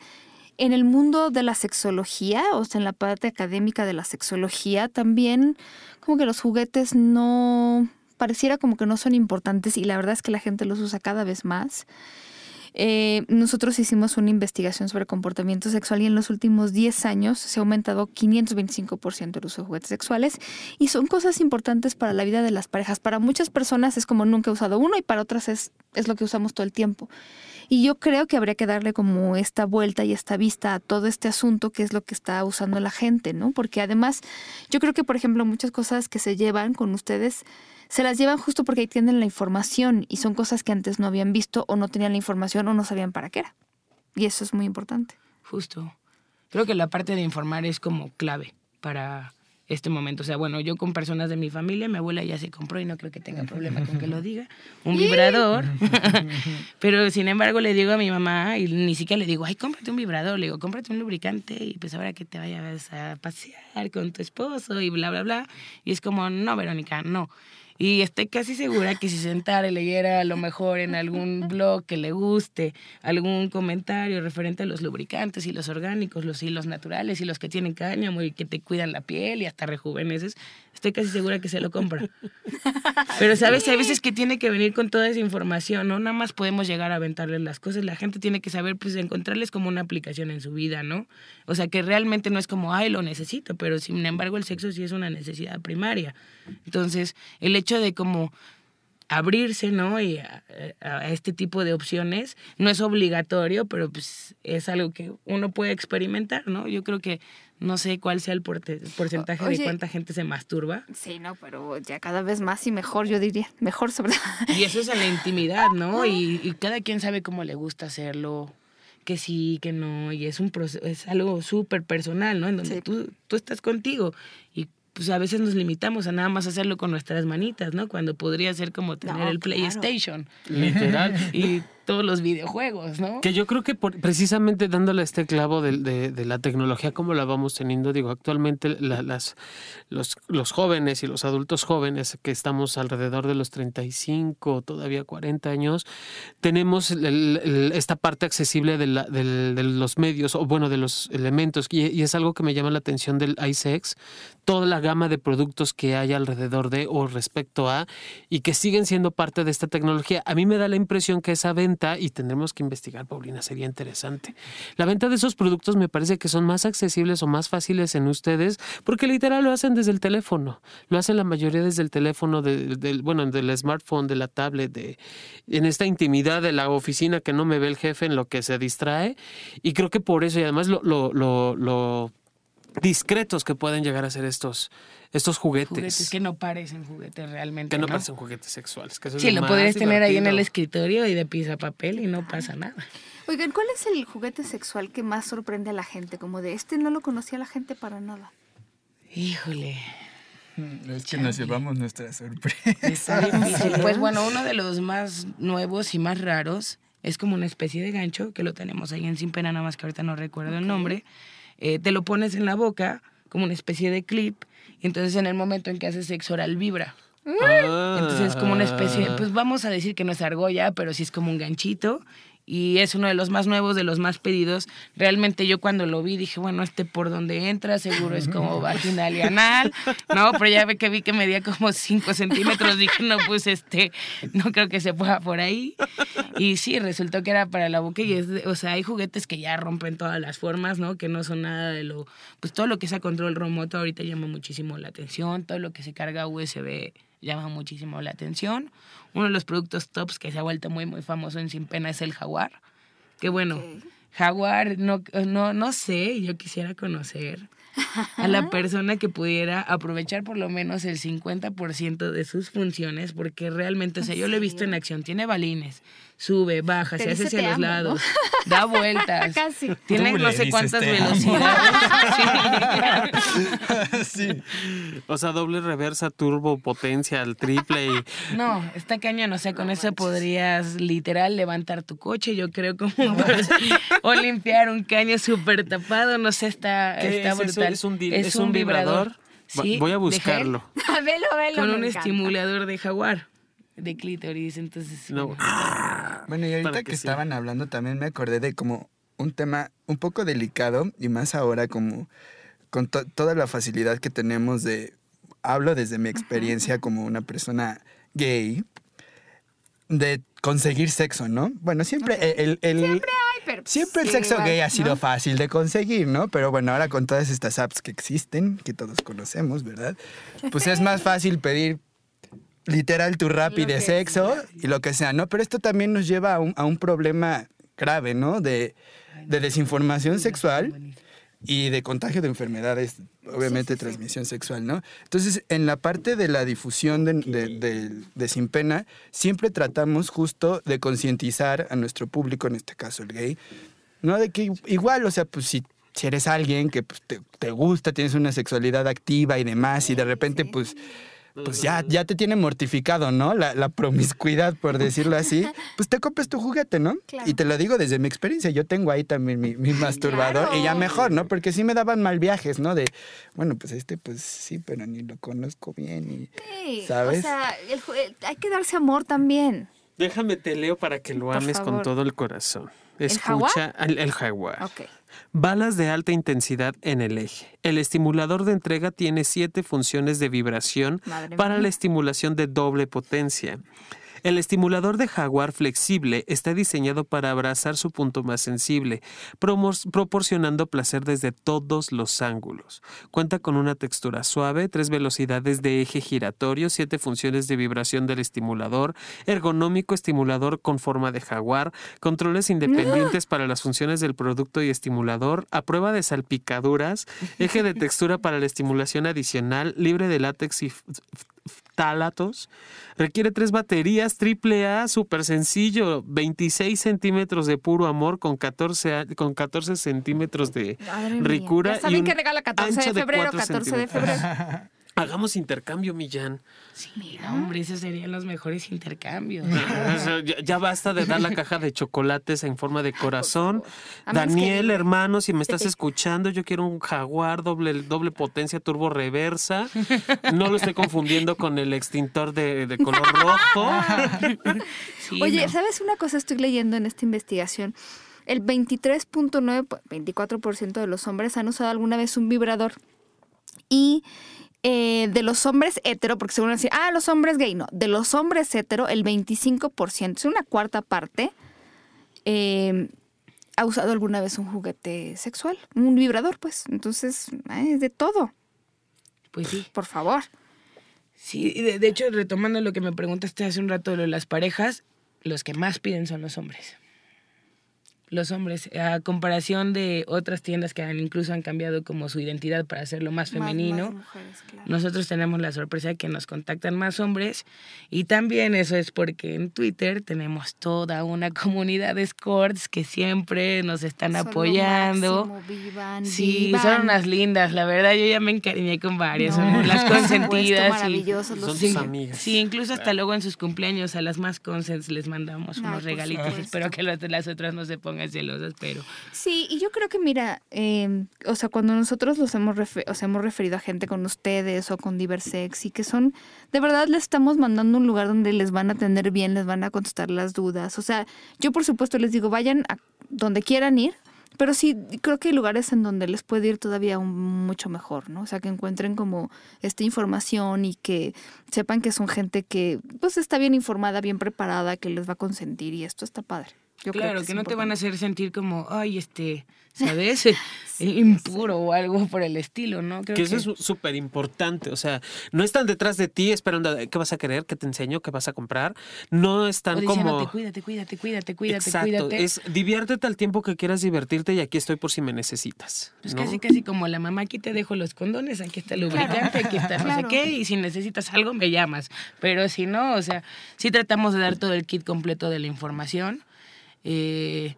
en el mundo de la sexología, o sea, en la parte académica de la sexología, también como que los juguetes no pareciera como que no son importantes y la verdad es que la gente los usa cada vez más. Eh, nosotros hicimos una investigación sobre comportamiento sexual y en los últimos 10 años se ha aumentado 525% el uso de juguetes sexuales y son cosas importantes para la vida de las parejas. Para muchas personas es como nunca he usado uno y para otras es, es lo que usamos todo el tiempo. Y yo creo que habría que darle como esta vuelta y esta vista a todo este asunto que es lo que está usando la gente, ¿no? Porque además yo creo que, por ejemplo, muchas cosas que se llevan con ustedes se las llevan justo porque ahí tienen la información y son cosas que antes no habían visto o no tenían la información o no sabían para qué era. Y eso es muy importante. Justo. Creo que la parte de informar es como clave para este momento. O sea, bueno, yo con personas de mi familia, mi abuela ya se compró y no creo que tenga problema con que lo diga, un vibrador. Pero sin embargo le digo a mi mamá y ni siquiera le digo, ay, cómprate un vibrador, le digo, cómprate un lubricante y pues ahora que te vayas a pasear con tu esposo y bla, bla, bla. Y es como, no, Verónica, no. Y estoy casi segura que si sentara y leyera a lo mejor en algún blog que le guste algún comentario referente a los lubricantes y los orgánicos, los hilos naturales y los que tienen cáñamo y que te cuidan la piel y hasta rejuveneces, estoy casi segura que se lo compra. Pero sabes, hay veces que tiene que venir con toda esa información, no nada más podemos llegar a aventarles las cosas, la gente tiene que saber pues encontrarles como una aplicación en su vida, ¿no? O sea, que realmente no es como, ay, lo necesito, pero sin embargo el sexo sí es una necesidad primaria. Entonces, el hecho de como abrirse, ¿no? Y a, a este tipo de opciones no es obligatorio, pero pues es algo que uno puede experimentar, ¿no? Yo creo que no sé cuál sea el porcentaje Oye. de cuánta gente se masturba. Sí, no, pero ya cada vez más y mejor, yo diría. Mejor sobre Y eso es en la intimidad, ¿no? Y, y cada quien sabe cómo le gusta hacerlo, que sí, que no, y es un proceso, es algo súper personal, ¿no? En donde Sí. tú, tú estás contigo y pues a veces nos limitamos a nada más hacerlo con nuestras manitas, ¿no? Cuando podría ser como tener No, el claro. PlayStation Literal. y todos los videojuegos, ¿no? Que yo creo que por- precisamente dándole este clavo de, de- de la tecnología como la vamos teniendo, digo, actualmente la- las, los, los jóvenes y los adultos jóvenes que estamos alrededor de los 35, todavía 40 años, tenemos el- el- esta parte accesible de, la- de los medios, o bueno, de los elementos, y, y es algo que me llama la atención del iSex, toda la gama de productos que hay alrededor de o respecto a, y que siguen siendo parte de esta tecnología. A mí me da la impresión que esa venta, y tendremos que investigar, Paulina, sería interesante. La venta de esos productos me parece que son más accesibles o más fáciles en ustedes, porque literal lo hacen desde el teléfono. Lo hacen la mayoría desde el teléfono, de- del, bueno, del smartphone, de la tablet, de, en esta intimidad de la oficina que no me ve el jefe en lo que se distrae. Y creo que por eso, y además lo discretos que pueden llegar a ser estos, estos juguetes. Juguetes que no parecen juguetes realmente. que no ¿no? parecen juguetes sexuales. Que eso es Sí, lo más podrías tener ahí en el escritorio y de pizza papel y no pasa nada. Oigan, ¿cuál es el juguete sexual que más sorprende a la gente? Como de este no lo conocía la gente para nada. Híjole. Mm, Es que nos llevamos nuestra sorpresa. Pues bueno, uno de los más nuevos y más raros es como una especie de gancho que lo tenemos ahí en Sin Pena, nada más que ahorita no recuerdo el nombre. Eh, te lo pones en la boca como una especie de clip. Y entonces en el momento en que hace sexo oral vibra. Ah. Entonces es como una especie, pues vamos a decir que no es argolla, pero sí es como un ganchito. Y es uno de los más nuevos, de los más pedidos. Realmente yo cuando lo vi dije, bueno, este por donde entra seguro es como vaginal y anal. No, pero ya ve que vi que medía como 5 centímetros. Dije, no, pues este, no creo que se pueda por ahí. Y sí, resultó que era para la boca y es, de- o sea, hay juguetes que ya rompen todas las formas, ¿no? Que no son nada de lo, pues todo lo que es a control remoto ahorita llama muchísimo la atención, todo lo que se carga USB llama muchísimo la atención. Uno de los productos tops que se ha vuelto muy, muy famoso en Sin Pena es el Jaguar. Que bueno, Jaguar, no, no, no sé, yo quisiera conocer a la persona que pudiera aprovechar por lo menos el 50% de sus funciones, porque realmente, o sea, ¿En yo lo he visto en acción, tiene balines, sube, baja, Te se hace hacia "Te los amo", ¿no? lados, da vueltas, Casi. tiene Tú no sé cuántas velocidades. sí. O sea, doble reversa, turbo, potencia, al triple y No, está cañón, o sea, con eso podrías literal levantar tu coche, yo creo como o limpiar un caño súper tapado, no sé, está, ¿Qué está es brutal. ¿Es un di- es un vibrador? Sí, Voy a buscarlo. velo, velo. Con un encanta. estimulador de jaguar, de clítoris, entonces... No. Bueno, y ahorita que, que sí. estaban hablando también me acordé de como un tema un poco delicado y más ahora como con to- toda la facilidad que tenemos de, hablo desde mi experiencia como una persona gay, de conseguir sexo, ¿no? Bueno, siempre el... el- Siempre hay, pero Siempre el sí, sexo igual, gay ha ¿no? sido fácil de conseguir, ¿no? Pero bueno, ahora con todas estas apps que existen, que todos conocemos, ¿verdad? Pues es más fácil pedir literal tu rap y de sexo y lo que sea, ¿no? Pero esto también nos lleva a un, a un problema grave, ¿no? De, de desinformación sexual y de contagio de enfermedades, obviamente sí, sí. transmisión sexual, ¿no? Entonces, en la parte de la difusión de, de- de- de Sin Pena, siempre tratamos justo de concientizar a nuestro público, en este caso el gay, ¿no? De que igual, o sea, pues si, si eres alguien que pues, te, te gusta, tienes una sexualidad activa y demás, y de repente, pues, pues ya, ya te tiene mortificado, ¿no? La, la promiscuidad, por decirlo así, pues te compres tu juguete, ¿no? Claro. Y te lo digo desde mi experiencia, yo tengo ahí también mi, mi masturbador y ya mejor, ¿no? Porque sí me daban mal viajes, ¿no? De, bueno, pues este, pues sí, pero ni lo conozco bien y... Sí, ¿Sabes? O sea, el el- hay que darse amor también. Déjame te leo para que lo Por ames con todo el corazón. ¿El jaguar? Escucha el, el jaguar. Ok. Balas de alta intensidad en el eje. El estimulador de entrega tiene siete funciones de vibración Madre para mía. la estimulación de doble potencia. El estimulador de jaguar flexible está diseñado para abrazar su punto más sensible, proporcionando placer desde todos los ángulos. Cuenta con una textura suave, tres velocidades de eje giratorio, siete funciones de vibración del estimulador, ergonómico estimulador con forma de jaguar, controles independientes para las funciones del producto y estimulador, a prueba de salpicaduras, eje de textura para la estimulación adicional, libre de látex y phtalatos, requiere tres baterías, triple A, súper sencillo, 26 centímetros de puro amor con 14, a- con 14 centímetros de Madre mía. ricura. Ya saben y que regala 14 ancho de febrero, cuatro 14 de febrero. Hagamos intercambio, Millán. Sí, no, hombre, esos serían los mejores intercambios. Ya, ya basta de dar la caja de chocolates en forma de corazón. Que Daniel, hermano, si me estás escuchando, yo quiero un jaguar doble, doble potencia turbo reversa. No lo estoy confundiendo con el extintor de, de color rojo. Sí, Oye, no. ¿sabes una cosa estoy leyendo en esta investigación? El 23.9, 24% de los hombres han usado alguna vez un vibrador. Y eh, de los hombres hetero, porque según decir, ah, los hombres gay, no. De los hombres hetero, el 25%, es una cuarta parte, eh, ha usado alguna vez un juguete sexual, un vibrador, pues. Entonces, eh, es de todo, Pues sí. por favor. Sí, de, de hecho, retomando lo que me preguntaste hace un rato de las parejas, los que más piden son los hombres. Los hombres, a comparación de otras tiendas que han, incluso han cambiado como su identidad para hacerlo más femenino, mujeres, claro. nosotros tenemos la sorpresa de que nos contactan más hombres y también eso es porque en Twitter tenemos toda una comunidad de escorts que siempre nos están Son apoyando. máximo, vivan, Sí, vivan. son unas lindas, la verdad yo ya me encariñé con varias, No, son las consentidas. y- maravillosos los Son Sí, amigas. sí, incluso hasta luego en sus cumpleaños a las más consens les mandamos unos regalitos. Espero que las, las otras no se pongan celosas, pero... Sí, y yo creo que mira, eh, o sea, cuando nosotros los hemos, o hemos referido a gente con ustedes o con Diversex y que son, de verdad les estamos mandando un lugar donde les van a atender bien, les van a contestar las dudas. O sea, yo por supuesto les digo, vayan a donde quieran ir, pero sí creo que hay lugares en donde les puede ir todavía un- mucho mejor, ¿no? O sea, que encuentren como esta información y que sepan que son gente que pues está bien informada, bien preparada, que les va a consentir y esto está padre. Yo claro, que, no te van a hacer sentir como, ay, este, ¿sabes? Eh, Impuro o algo por el estilo, ¿no? Creo Que eso es súper importante, o sea, no están detrás de ti esperando qué vas a querer, qué te enseño, qué vas a comprar, no o están diciéndote, como... cuídate, cuídate, cuídate, cuídate, Exacto, cuídate. es diviértete al tiempo que quieras divertirte y aquí estoy por si me necesitas. Pues ¿no? casi, casi como la mamá, aquí te dejo los condones, aquí está el lubricante, aquí está no Claro. sé qué, y si necesitas algo me llamas. Pero si no, o sea, sí tratamos de dar todo el kit completo de la información. Eh,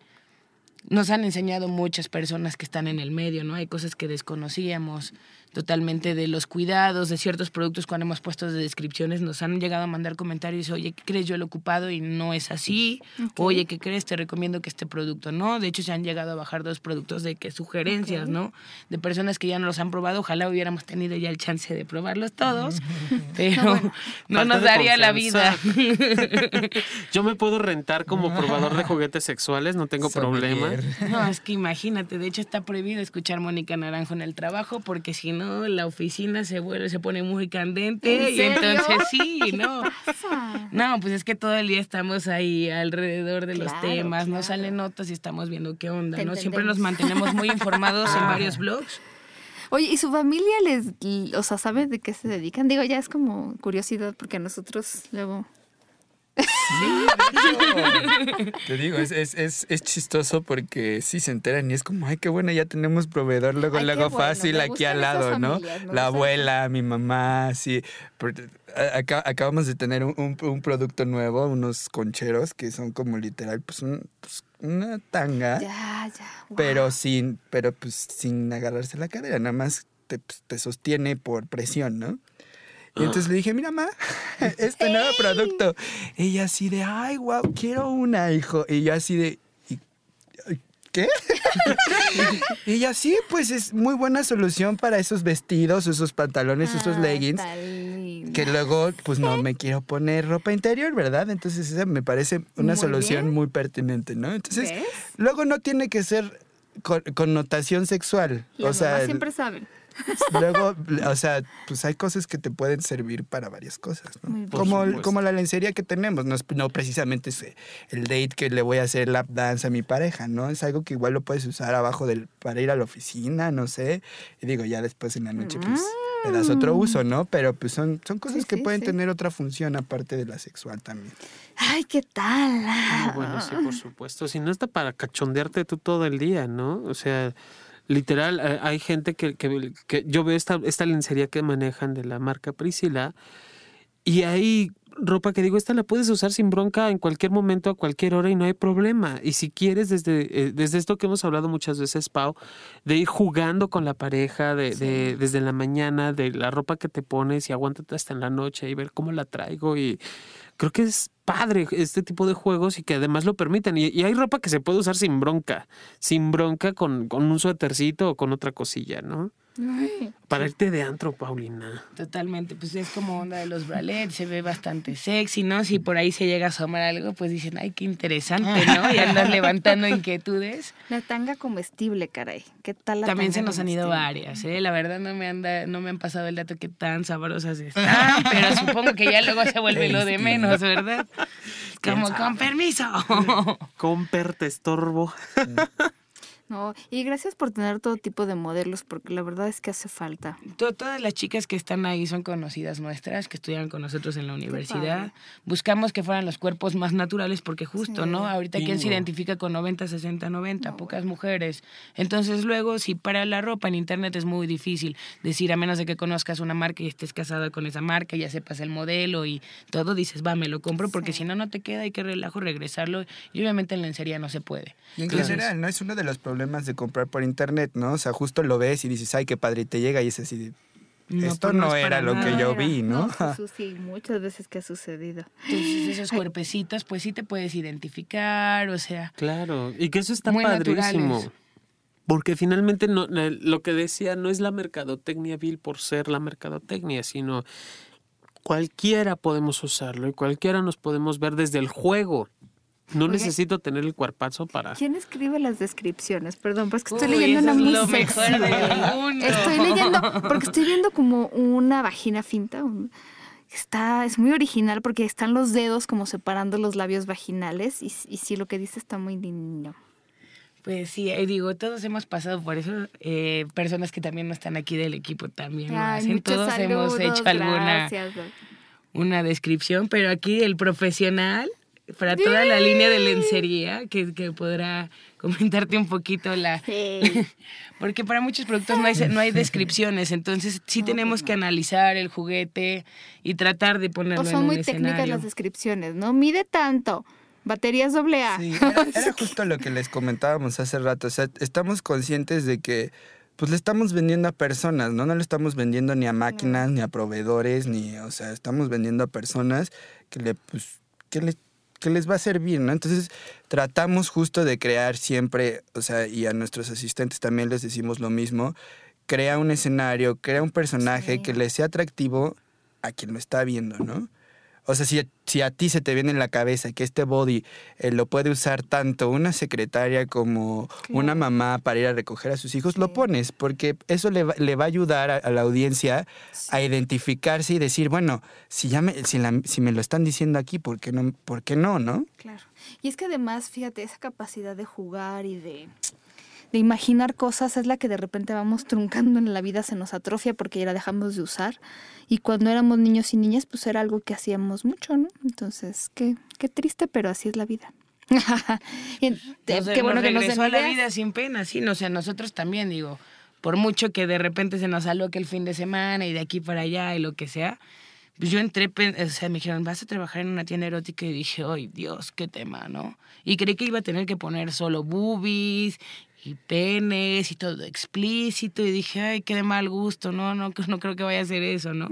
nos han enseñado muchas personas que están en el medio, ¿no? Hay cosas que desconocíamos totalmente de los cuidados, de ciertos productos cuando hemos puesto de descripciones, nos han llegado a mandar comentarios, oye, ¿qué crees? Yo lo he ocupado y no es así, oye, ¿qué crees? Te recomiendo que este producto no, de hecho se han llegado a bajar dos productos de que sugerencias, ¿no? De personas que ya no los han probado, ojalá hubiéramos tenido ya el chance de probarlos todos, pero no nos daría la vida. Yo me puedo rentar como probador de juguetes sexuales, no tengo problema. No, es que imagínate, de hecho está prohibido escuchar Mónica Naranjo en el trabajo porque si no la oficina se vuelve, se pone muy candente ¿En y serio? entonces sí, no. pasa? No, pues es que todo el día estamos ahí alrededor de los Claro, temas, no claro. salen notas y estamos viendo qué onda, Te ¿no? Siempre nos mantenemos muy informados en varios blogs. Oye, ¿y su familia les, o sea, sabe de qué se dedican? Digo, ya es como curiosidad porque nosotros luego... Te digo, es, es, es, es chistoso porque sí se enteran y es como, ay, qué bueno, ya tenemos proveedor luego, Ay, luego bueno, fácil aquí al lado, ¿no? familias, La abuela, mi mamá, sí. Acá- acabamos de tener un, un- un producto nuevo, unos concheros que son como literal, pues, un- pues, una tanga, Ya, ya. wow. pero sin, pero pues sin agarrarse la cadera, nada más te, pues, te sostiene por presión, ¿no? Y entonces le dije, mira, ma, este nuevo producto. Ella así de, ay, wow, quiero una, hijo. Y yo así de, "¿Y- ¿qué? y ella sí, pues es muy buena solución para esos vestidos, esos pantalones, esos Ah, leggings. está linda. Que luego, pues no me quiero poner ropa interior, ¿verdad? Entonces esa me parece una Muy solución bien. muy pertinente, ¿no? Entonces, ¿Ves? luego no tiene que ser con- connotación sexual. Las o sea, siempre saben. Luego, o sea, pues hay cosas que te pueden servir para varias cosas, ¿no? Como, como la lencería que tenemos, no, es- no precisamente es eh, el date que le voy a hacer lap dance a mi pareja, ¿no? Es algo que igual lo puedes usar abajo del, para ir a la oficina, no sé. Y digo, ya después en la noche, pues, le das otro uso, ¿no? Pero pues son, son cosas Mm. Sí, que sí, pueden sí. tener otra función aparte de la sexual también. Ay, ¿qué tal? Ah, Bueno, sí, por supuesto. Si no está para cachondearte tú todo el día, ¿no? O sea, literal, eh, hay gente que, que, que yo veo esta, esta lencería que manejan de la marca Priscila y hay ropa que digo, esta la puedes usar sin bronca en cualquier momento, a cualquier hora y no hay problema. Y si quieres, desde, eh, desde esto que hemos hablado muchas veces, Pau, de ir jugando con la pareja, de, de- desde la mañana, de la ropa que te pones y aguántate hasta en la noche y ver cómo la traigo y creo que es padre este tipo de juegos y que además lo permiten. Y, y hay ropa que se puede usar sin bronca, sin bronca con, con un suétercito o con otra cosilla, ¿no? Para irte de antro, Paulina. Totalmente, pues es como onda de los bralets, se ve bastante sexy, ¿no? Si por ahí se llega a asomar algo, pues dicen, ay, qué interesante, ¿no? Y andas levantando inquietudes. La tanga comestible, caray. ¿Qué tal la También se nos han ido varias, ¿eh? La verdad no me, anda, no me han pasado el dato que tan sabrosas están, pero supongo que ya luego se vuelve lo de menos, ¿verdad? Como, con permiso. Comper, te estorbo. No, y gracias por tener todo tipo de modelos, porque la verdad es que hace falta. To- Todas las chicas que están ahí son conocidas nuestras, que estudiaron con nosotros en la universidad. Buscamos que fueran los cuerpos más naturales porque justo, Sí. ¿no? Ahorita quién se identifica con 90, 60, 90, pocas mujeres. Entonces luego, si para la ropa en internet es muy difícil decir, a menos de que conozcas una marca y estés casada con esa marca, ya sepas el modelo y todo, dices, va, me lo compro porque Sí. si no, no te queda, hay que relajo regresarlo. Y obviamente en lencería no se puede. Y en Entonces, general, ¿no? Es uno de los problemas de comprar por internet, ¿no? O sea, justo lo ves y dices, ay, qué padre, y te llega y es así de, No, esto pues, no, es era lo que nada. yo vi, ¿no? sí, sí, muchas veces que ha sucedido. Entonces esos cuerpecitos, pues sí te puedes identificar, o sea, Claro, y que eso está padrísimo. naturales. Porque finalmente no, lo que decía no es la mercadotecnia vil por ser la mercadotecnia, sino cualquiera podemos usarlo y cualquiera nos podemos ver desde el juego. No Oye. necesito tener el cuerpazo para... ¿Quién escribe las descripciones? Perdón, pero es que estoy Uy, leyendo una es muy lo sexy. mejor del mundo. Estoy leyendo, porque estoy viendo como una vagina finta. un- está, es muy original porque están los dedos como separando los labios vaginales y, y sí, lo que dice está muy lindo. Pues sí, eh, digo, todos hemos pasado por eso. eh, personas que también no están aquí del equipo también lo Ay, hacen. muchos Todos hemos hecho alguna gracias, una descripción, pero aquí el profesional, para toda la línea de lencería, que, que podrá comentarte un poquito la... Sí. Porque para muchos productos no hay, no hay descripciones, entonces sí tenemos que analizar el juguete y tratar de ponerlo O en son un muy técnicas escenario. las descripciones, ¿no? Mide tanto, baterías doble A. Sí, era, era justo lo que les comentábamos hace rato. O sea, estamos conscientes de que pues le estamos vendiendo a personas, ¿no? No le estamos vendiendo ni a máquinas, ni a proveedores, ni, o sea, estamos vendiendo a personas que le, pues, que le- que les va a servir, ¿no? Entonces, tratamos justo de crear siempre, o sea, y a nuestros asistentes también les decimos lo mismo, crea un escenario, crea un personaje Sí. que le sea atractivo a quien lo está viendo, ¿no? O sea, si, si a ti se te viene en la cabeza que este body eh, lo puede usar tanto una secretaria como una mamá para ir a recoger a sus hijos, lo pones, porque eso le va, le va a ayudar a, a la audiencia a identificarse y decir, bueno, si, ya me, si, la- si me lo están diciendo aquí, ¿por qué no? ¿Por qué no, no? Claro. Y es que además, fíjate, esa capacidad de jugar y de, de imaginar cosas es la que de repente vamos truncando en la vida, se nos atrofia porque ya la dejamos de usar. Y cuando éramos niños y niñas, pues era algo que hacíamos mucho, ¿no? Entonces, qué, qué triste, pero así es la vida. Nos- qué bueno nos que nos regresó a la vida sin pena, sí, no, o sea, nosotros también, digo, por mucho que de repente se nos salió que el fin de semana y de aquí para allá y lo que sea, yo entré, o sea, me dijeron, vas a trabajar en una tienda erótica y dije, ay, Dios, qué tema, ¿no? Y creí que iba a tener que poner solo boobies y penes y todo explícito y dije, ay, qué de mal gusto, no, no, no creo que vaya a hacer eso, ¿no?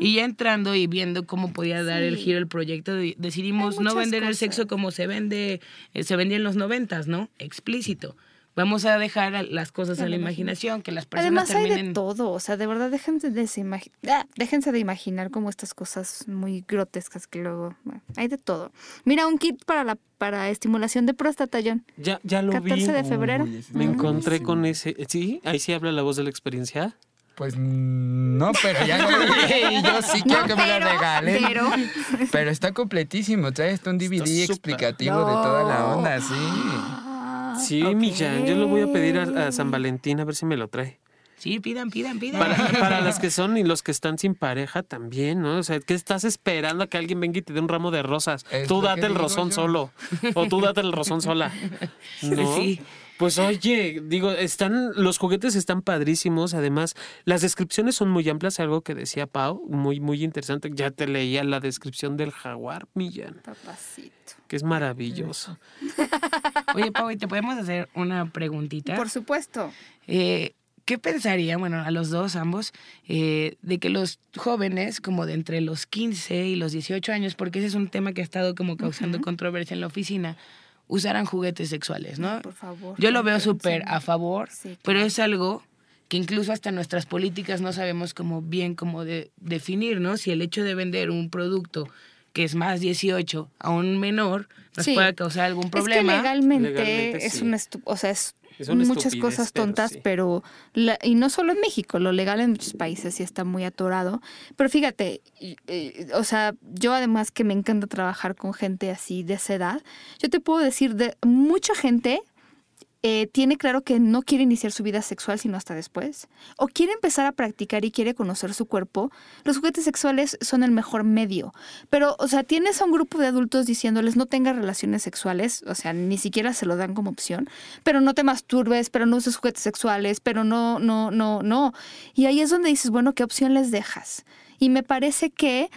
Y ya entrando y viendo cómo podía dar el giro el proyecto, de- decidimos no vender el sexo como se vende, eh, se vendía en los noventas, ¿no? Explícito. Vamos a dejar las cosas A la imaginación, que las personas Además hay de terminen... todo, o sea, de verdad déjense de, se imagi- ah, déjense de imaginar como estas cosas muy grotescas que luego, bueno, hay de todo. Mira, un kit para la para estimulación de próstata, John. Ya, ya lo 14 vi. de febrero. Uy, Me encontré con ese... Sí, ahí sí habla la voz de la experiencia. Pues mm, no, pero ya lo vi y yo sí quiero No, que me lo regalen. pero- Pero está completísimo, trae hasta un DVD explicativo de toda la onda, sí. Ah, Sí, Millán, yo lo voy a pedir a, a San Valentín a ver si me lo trae. Sí, pidan, pidan, pidan. Para, para las que son y los que están sin pareja también, ¿no? O sea, ¿qué estás esperando a que alguien venga y te dé un ramo de rosas? Es tú date el rosón yo. solo. O tú date el rosón sola. ¿No? Sí. Pues oye, digo, están, los juguetes están padrísimos. Además, las descripciones son muy amplias, algo que decía Pau, muy, muy interesante. Ya te leía la descripción del jaguar, Millán, Papacito. que es maravilloso. Oye, Pau, ¿y te podemos hacer una preguntita? Por supuesto. Eh, ¿Qué pensarían, bueno, a los dos, ambos, eh, de que los jóvenes, como de entre los 15 y los 18 años, porque ese es un tema que ha estado como causando controversia en la oficina, usaran juguetes sexuales, ¿no? Por favor. Yo lo veo Sí. súper a favor, Sí, pero es algo que incluso hasta nuestras políticas no sabemos cómo bien cómo de, definir, ¿no? Si el hecho de vender un producto que es más 18 a un menor nos Sí. puede causar algún problema. Es que legalmente, Legalmente, es sí. una o sea, es, muchas cosas pero tontas, sí. pero la- y no solo en México, lo legal en muchos países sí está muy atorado. Pero fíjate, y- eh, o sea, yo además que me encanta trabajar con gente así de esa edad, yo te puedo decir de mucha gente eh, tiene claro que no quiere iniciar su vida sexual sino hasta después, o quiere empezar a practicar y quiere conocer su cuerpo, los juguetes sexuales son el mejor medio. Pero, o sea, tienes a un grupo de adultos diciéndoles no tengas relaciones sexuales, o sea, ni siquiera se lo dan como opción, pero no te masturbes, pero no uses juguetes sexuales, pero no, no, no, no. Y ahí es donde dices, bueno, ¿qué opción les dejas? Y me parece que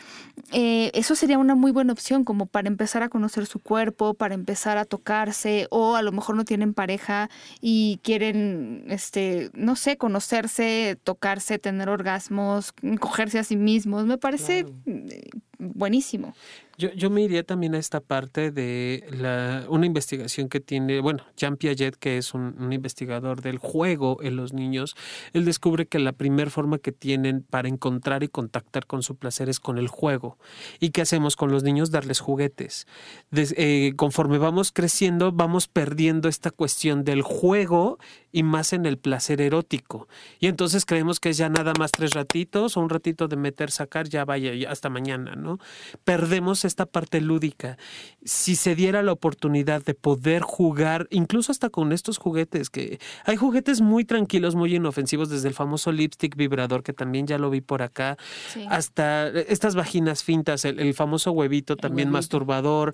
eh, eso sería una muy buena opción como para empezar a conocer su cuerpo, para empezar a tocarse o a lo mejor no tienen pareja y quieren, este, no sé, conocerse, tocarse, tener orgasmos, cogerse a sí mismos. Me parece eh, buenísimo. Yo, yo me iría también a esta parte de la, una investigación que tiene, bueno, Jean Piaget, que es un, investigador del juego en los niños, él descubre que la primera forma que tienen para encontrar y contactar con su placer es con el juego. ¿Y qué hacemos con los niños? Darles juguetes. Des- eh, conforme vamos creciendo, vamos perdiendo esta cuestión del juego y más en el placer erótico. Y entonces creemos que es ya nada más tres ratitos o un ratito de meter, sacar, ya vaya, ya hasta mañana, ¿no? Perdemos esta parte lúdica. Si se diera la oportunidad de poder jugar, incluso hasta con estos juguetes, que hay juguetes muy tranquilos, muy inofensivos, desde el famoso lipstick vibrador, que también ya lo vi por acá, Sí. hasta estas vaginas fintas, el, el famoso huevito también huevito. masturbador.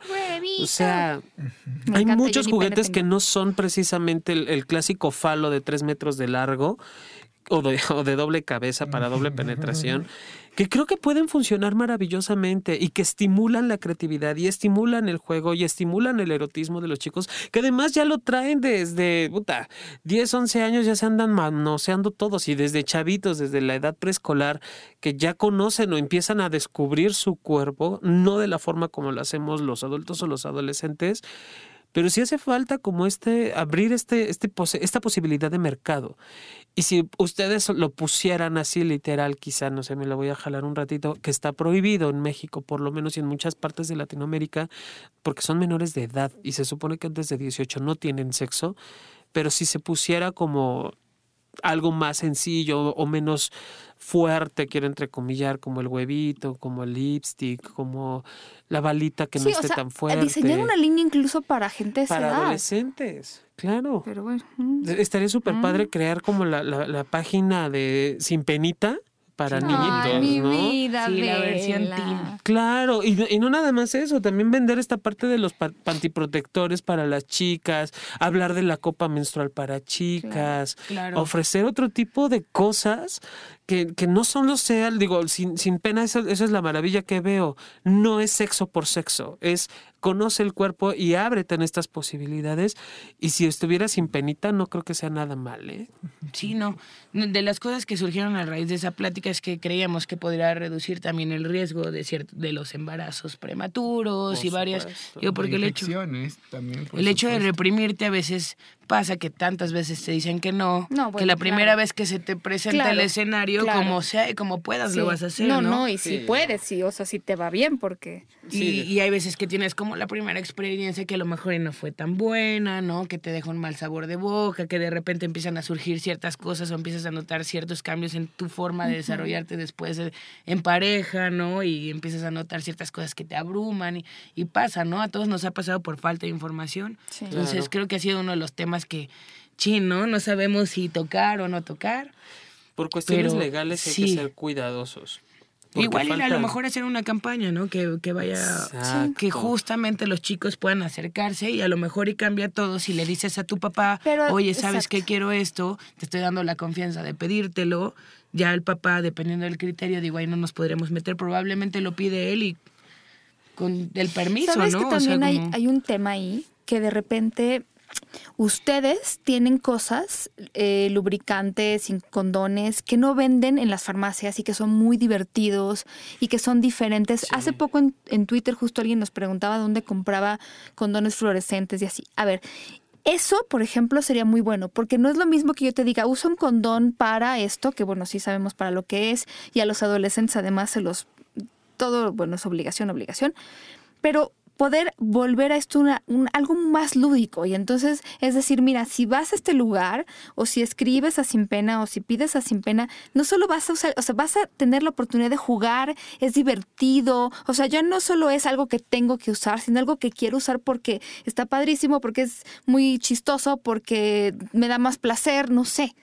O sea, Me hay encanta, muchos juguetes que no son precisamente el, el clásico falo de tres metros de largo o de, o de doble cabeza para doble penetración, que creo que pueden funcionar maravillosamente y que estimulan la creatividad y estimulan el juego y estimulan el erotismo de los chicos, que además ya lo traen desde puta, 10, 11 años, ya se andan manoseando todos y desde chavitos, desde la edad preescolar, que ya conocen o empiezan a descubrir su cuerpo, no de la forma como lo hacemos los adultos o los adolescentes, pero sí hace falta como este, abrir este, este, esta posibilidad de mercado. Y si ustedes lo pusieran así literal, quizá, no sé, me lo voy a jalar un ratito, que está prohibido en México, por lo menos y en muchas partes de Latinoamérica, porque son menores de edad y se supone que antes de 18 no tienen sexo, pero si se pusiera como algo más sencillo o menos fuerte, quiero entrecomillar, como el huevito, como el lipstick, como la balita que no o esté sea, tan fuerte. diseñar una línea incluso para gente de esa para edad. adolescentes, claro. Pero bueno. mm. Estaría súper Mm. padre crear como la, la, la página de Sin Penita para Sí. niñitos, Ay, mi ¿no? vida, Sí, la versión teen. Claro, y, no- y no nada más eso, también vender esta parte de los pa- pantiprotectores para las chicas, hablar de la copa menstrual para chicas, Claro. ofrecer otro tipo de cosas que, que no solo sea, digo, sin, sin pena, eso, eso es la maravilla que veo, no es sexo por sexo, es conoce el cuerpo y ábrete en estas posibilidades y si estuviera sin penita no creo que sea nada mal, ¿eh? Sí, no. De las cosas que surgieron a raíz de esa plática es que creíamos que podría reducir también el riesgo de cierto, de los embarazos prematuros Por y varias. supuesto. Digo, porque el hecho, también, por el hecho de reprimirte a veces pasa que tantas veces te dicen que no, No, que la primera claro. vez que se te presenta Claro, el escenario, claro. como sea y como puedas, lo vas a hacer. No, No, no, y si Sí. puedes, sí, o sea, si te va bien, porque. Y, y hay veces que tienes como la primera experiencia que a lo mejor no fue tan buena, ¿no? Que te deja un mal sabor de boca, que de repente empiezan a surgir ciertas cosas o empiezas a notar ciertos cambios en tu forma de desarrollarte después de- en pareja, ¿no? Y empiezas a notar ciertas cosas que te abruman y, y pasa, ¿no? A todos nos ha pasado por falta de información. Sí. Entonces Claro. creo que ha sido uno de los temas que, chin, ¿no? No sabemos si tocar o no tocar. Por cuestiones Pero, legales hay sí. que ser cuidadosos. Porque Igual y a lo falta- mejor hacer una campaña, ¿no? Que, que vaya, Exacto. que justamente los chicos puedan acercarse y a lo mejor y cambia todo si le dices a tu papá, Pero- oye, ¿sabes exacto. qué quiero esto? Te estoy dando la confianza de pedírtelo. Ya el papá, dependiendo del criterio, digo, ahí no nos podremos meter, probablemente lo pide él y con el permiso, ¿Sabes ¿no? que O sea, también hay, hay un tema ahí que de repente ustedes tienen cosas, eh, lubricantes y condones que no venden en las farmacias y que son muy divertidos y que son diferentes. Hace poco en, en Twitter justo alguien nos preguntaba dónde compraba condones fluorescentes y así. A ver. Eso, por ejemplo, sería muy bueno, porque no es lo mismo que yo te diga, usa un condón para esto, que bueno, sí sabemos para lo que es, y a los adolescentes además se los, todo, bueno, es obligación, obligación, pero poder volver a esto una, un- algo más lúdico. Y entonces, es decir, mira, si vas a este lugar, o si escribes a Sin Pena, o si pides a Sin Pena, no solo vas a usar, o sea, vas a tener la oportunidad de jugar, es divertido. O sea, ya no solo es algo que tengo que usar, sino algo que quiero usar porque está padrísimo, porque es muy chistoso, porque me da más placer, no sé.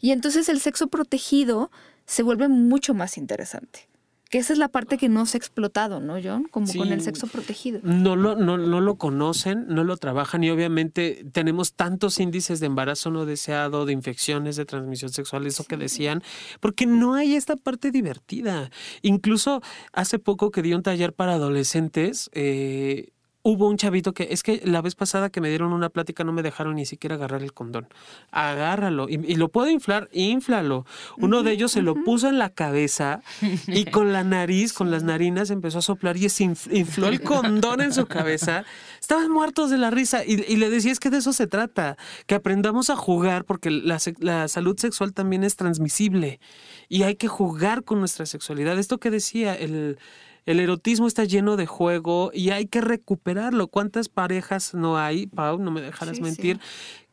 Y entonces el sexo protegido se vuelve mucho más interesante. Que esa es la parte que no se ha explotado, ¿no, John? Como con el sexo protegido. No lo, no, no lo conocen, no lo trabajan y obviamente tenemos tantos índices de embarazo no deseado, de infecciones de transmisión sexual, eso que decían, porque no hay esta parte divertida. Incluso hace poco que di un taller para adolescentes, eh, hubo un chavito que es que la vez pasada que me dieron una plática no me dejaron ni siquiera agarrar el condón. Agárralo y, y lo puedo inflar, inflalo. Uno de ellos se lo puso en la cabeza y con la nariz, con las narinas empezó a soplar y se inf- infló el condón en su cabeza. Estaban muertos de la risa y, y le decía es que de eso se trata, que aprendamos a jugar porque la salud sexual también es transmisible y hay que jugar con nuestra sexualidad. Esto que decía, el, el erotismo está lleno de juego y hay que recuperarlo. ¿Cuántas parejas no hay, Pau, no me dejarás Sí, sí. mentir,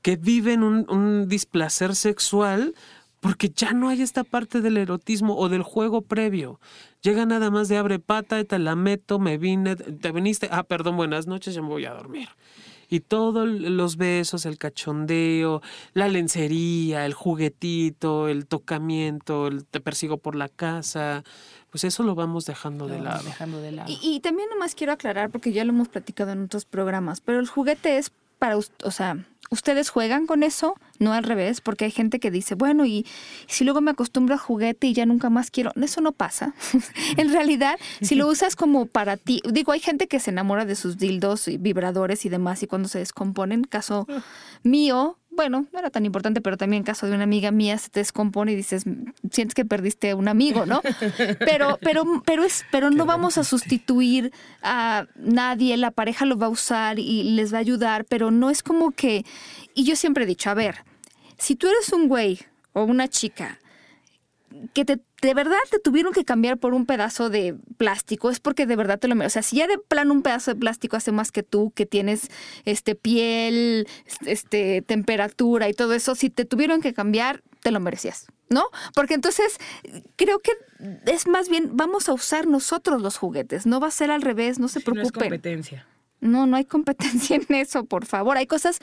que viven un, un displacer sexual porque ya no hay esta parte del erotismo o del juego previo. Llega nada más de abre pata, te la meto, me vine, te viniste, ah, perdón, buenas noches, ya me voy a dormir. Y todos los besos, el cachondeo, la lencería, el juguetito, el tocamiento, el te persigo por la casa, pues eso lo vamos dejando de Lo lado. vamos dejando de lado. Y, y también nomás quiero aclarar, porque ya lo hemos platicado en otros programas, pero el juguete es para, o sea, ustedes juegan con eso, no al revés, porque hay gente que dice, bueno, y si luego me acostumbro al juguete y ya nunca más quiero, eso no pasa. en realidad, si lo usas como para ti, digo, hay gente que se enamora de sus dildos y vibradores y demás, y cuando se descomponen, caso mío, bueno, no era tan importante, pero también caso de una amiga mía se te descompone y dices, sientes que perdiste un amigo, ¿no? Pero, pero, pero es, pero no vamos a sustituir a nadie, la pareja lo va a usar y les va a ayudar, pero no es como que, y yo siempre he dicho, a ver, si tú eres un güey o una chica que te, de verdad te tuvieron que cambiar por un pedazo de plástico, es porque de verdad te lo mereces. O sea, si ya de plano un pedazo de plástico hace más que tú, que tienes este piel, este temperatura y todo eso, si te tuvieron que cambiar, te lo merecías, ¿no? Porque entonces creo que es más bien vamos a usar nosotros los juguetes, no va a ser al revés, no se Sí, no es preocupen. competencia. No, no hay competencia en eso, por favor. Hay cosas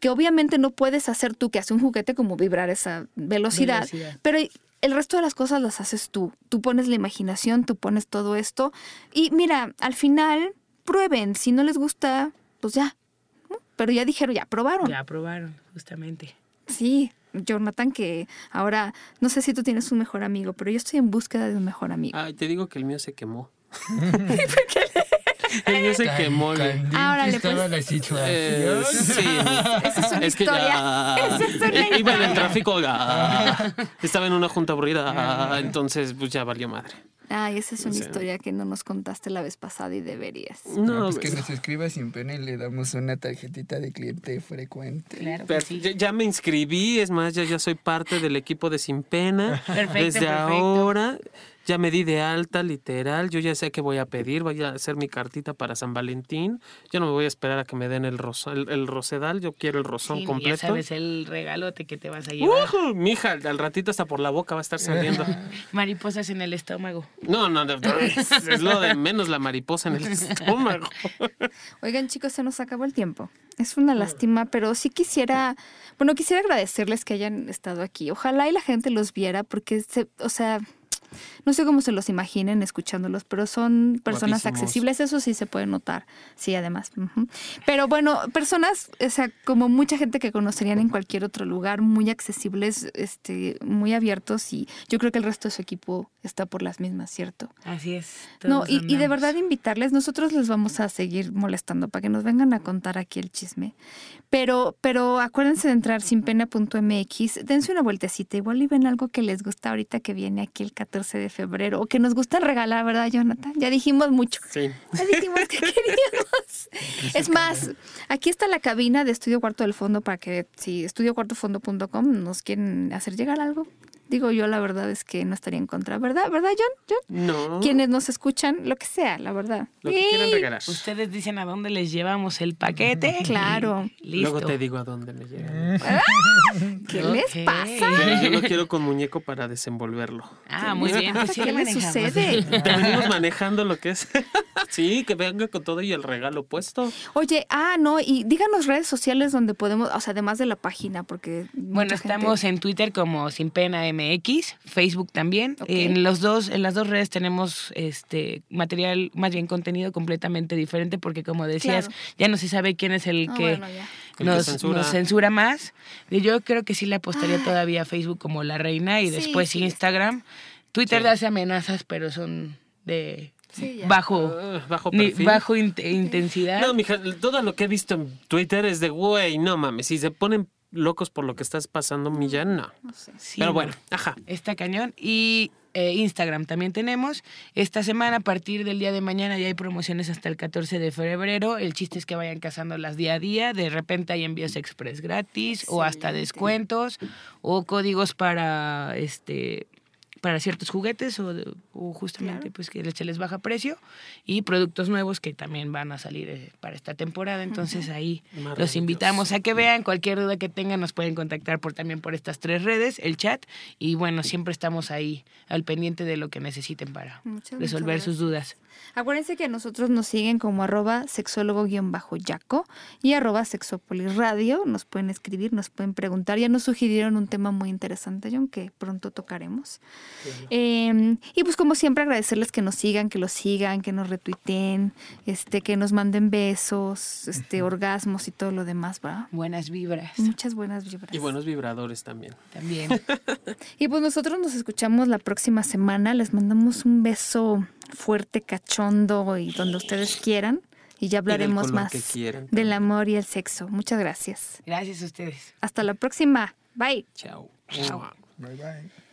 que obviamente no puedes hacer tú, que hace un juguete como vibrar esa velocidad, Velocidad. pero el resto de las cosas las haces tú. Tú pones la imaginación, tú pones todo esto. Y mira, al final, prueben. Si no les gusta, pues ya. ¿no? Pero ya dijeron, ya probaron. Ya aprobaron, justamente. Sí, Jonathan, que ahora, no sé si tú tienes un mejor amigo, pero yo estoy en búsqueda de un mejor amigo. Ay, te digo que el mío se quemó. el mío se quemó. Ahora le pues- la situación. Eh, sí. Esa es una Es que historia. ya- Esa es una Iba en el tráfico. ah, Estaba en una junta aburrida. ah, Entonces, pues ya valió madre. Ay, esa es una Sí. historia que no nos contaste la vez pasada y deberías. No, No, pues que nos escriba sin pena y le damos una tarjetita de cliente frecuente. Claro que Pero sí. ya, ya me inscribí, es más, ya, ya soy parte del equipo de Sin Pena. Perfecto, Desde perfecto. ahora ya me di de alta, literal. Yo ya sé qué voy a pedir, voy a hacer mi cartita para San Valentín. Yo no me voy a esperar a que me den el, rosa- el, el rosedal, yo quiero el rosón Sí, completo. Ya sabes el que te vas a llevar. Ujú, mija, al ratito hasta por la boca va a estar saliendo. Mariposas en el estómago. No, no, no, es, es lo de menos la mariposa en el estómago. Oigan, chicos, se nos acabó el tiempo. Es una lástima, pero sí quisiera, bueno, quisiera agradecerles que hayan estado aquí. Ojalá y la gente los viera, porque, se, o sea, no sé cómo se los imaginen escuchándolos, pero son personas Guapísimos. accesibles, eso sí se puede notar. Sí, además. Pero bueno, personas, o sea, como mucha gente que conocerían en cualquier otro lugar, muy accesibles, este, muy abiertos y yo creo que el resto de su equipo está por las mismas, ¿cierto? Así es. No, y, y de verdad invitarles, nosotros les vamos a seguir molestando para que nos vengan a contar aquí el chisme. Pero, pero acuérdense de entrar sinpena.mx, dense una vueltecita, igual y ven algo que les gusta ahorita que viene aquí el 14 de febrero, o que nos gusta regalar, ¿verdad, Jonathan? Ya dijimos mucho. Sí. Ya dijimos que queríamos. Es más, aquí está la cabina de Estudio Cuarto del Fondo para que si estudiocuartofondo.com nos quieren hacer llegar algo. Digo yo, la verdad es que no estaría en contra, ¿verdad? ¿Verdad, John? John? No. quienes nos escuchan, lo que sea, la verdad. Lo que quieran regalar. Ustedes dicen a dónde les llevamos el paquete. Claro. Listo. Luego te digo a dónde me llega. ¿Qué les pasa? Pero yo lo quiero con muñeco para desenvolverlo. Ah, muy bien. Pues ¿Qué le sucede? Te venimos manejando lo que es. sí, que venga con todo y el regalo puesto. Oye, ah, no, y díganos redes sociales donde podemos, o sea, además de la página, porque. Bueno, gente- estamos en Twitter como Sin Pena MX, Facebook también. Ok. En los dos, en las dos redes tenemos este material, más bien contenido completamente diferente, porque como decías, Claro. ya no se sabe quién es el Ah, que bueno, ya. El que nos, censura. nos censura más. Y yo creo que sí le apostaría todavía a Facebook como la reina y Sí, después sí, Instagram. Twitter Sí. hace amenazas, pero son de Sí, bajo, Ah, bajo perfil. bajo int- intensidad. No, mija, todo lo que he visto en Twitter es de, güey, no mames, si se ponen locos por lo que estás pasando, Millán, no. No sé. Sí, Pero no. bueno, ajá. Está cañón. Y eh, Instagram también tenemos. Esta semana, a partir del día de mañana, ya hay promociones hasta el 14 de febrero. El chiste es que vayan cazándolas día a día. De repente hay envíos express gratis o hasta descuentos o códigos para este para ciertos juguetes o, de- o justamente Claro. pues que se les baja precio y productos nuevos que también van a salir eh, para esta temporada. Entonces ahí los invitamos a que vean. Cualquier duda que tengan nos pueden contactar por también por estas tres redes el chat. Y bueno siempre estamos ahí al pendiente de lo que necesiten para Muchas, resolver muchas sus dudas Acuérdense que a nosotros nos siguen como arroba sexólogo-yaco y arroba sexopoliradio. Nos pueden escribir, nos pueden preguntar. Ya nos sugirieron un tema muy interesante, John, que pronto tocaremos. Eh, y pues como siempre agradecerles que nos sigan, que los sigan, que nos retuiteen, este, que nos manden besos, este, orgasmos y todo lo demás, ¿verdad? buenas vibras Muchas buenas vibras. Y buenos vibradores también. también Y pues nosotros nos escuchamos la próxima semana. Les mandamos un beso fuerte, cachondo y donde ustedes quieran. Y ya hablaremos más quieran del amor y el sexo. Muchas gracias. gracias a ustedes Hasta la próxima. Bye. Chao. Chao. Bye bye.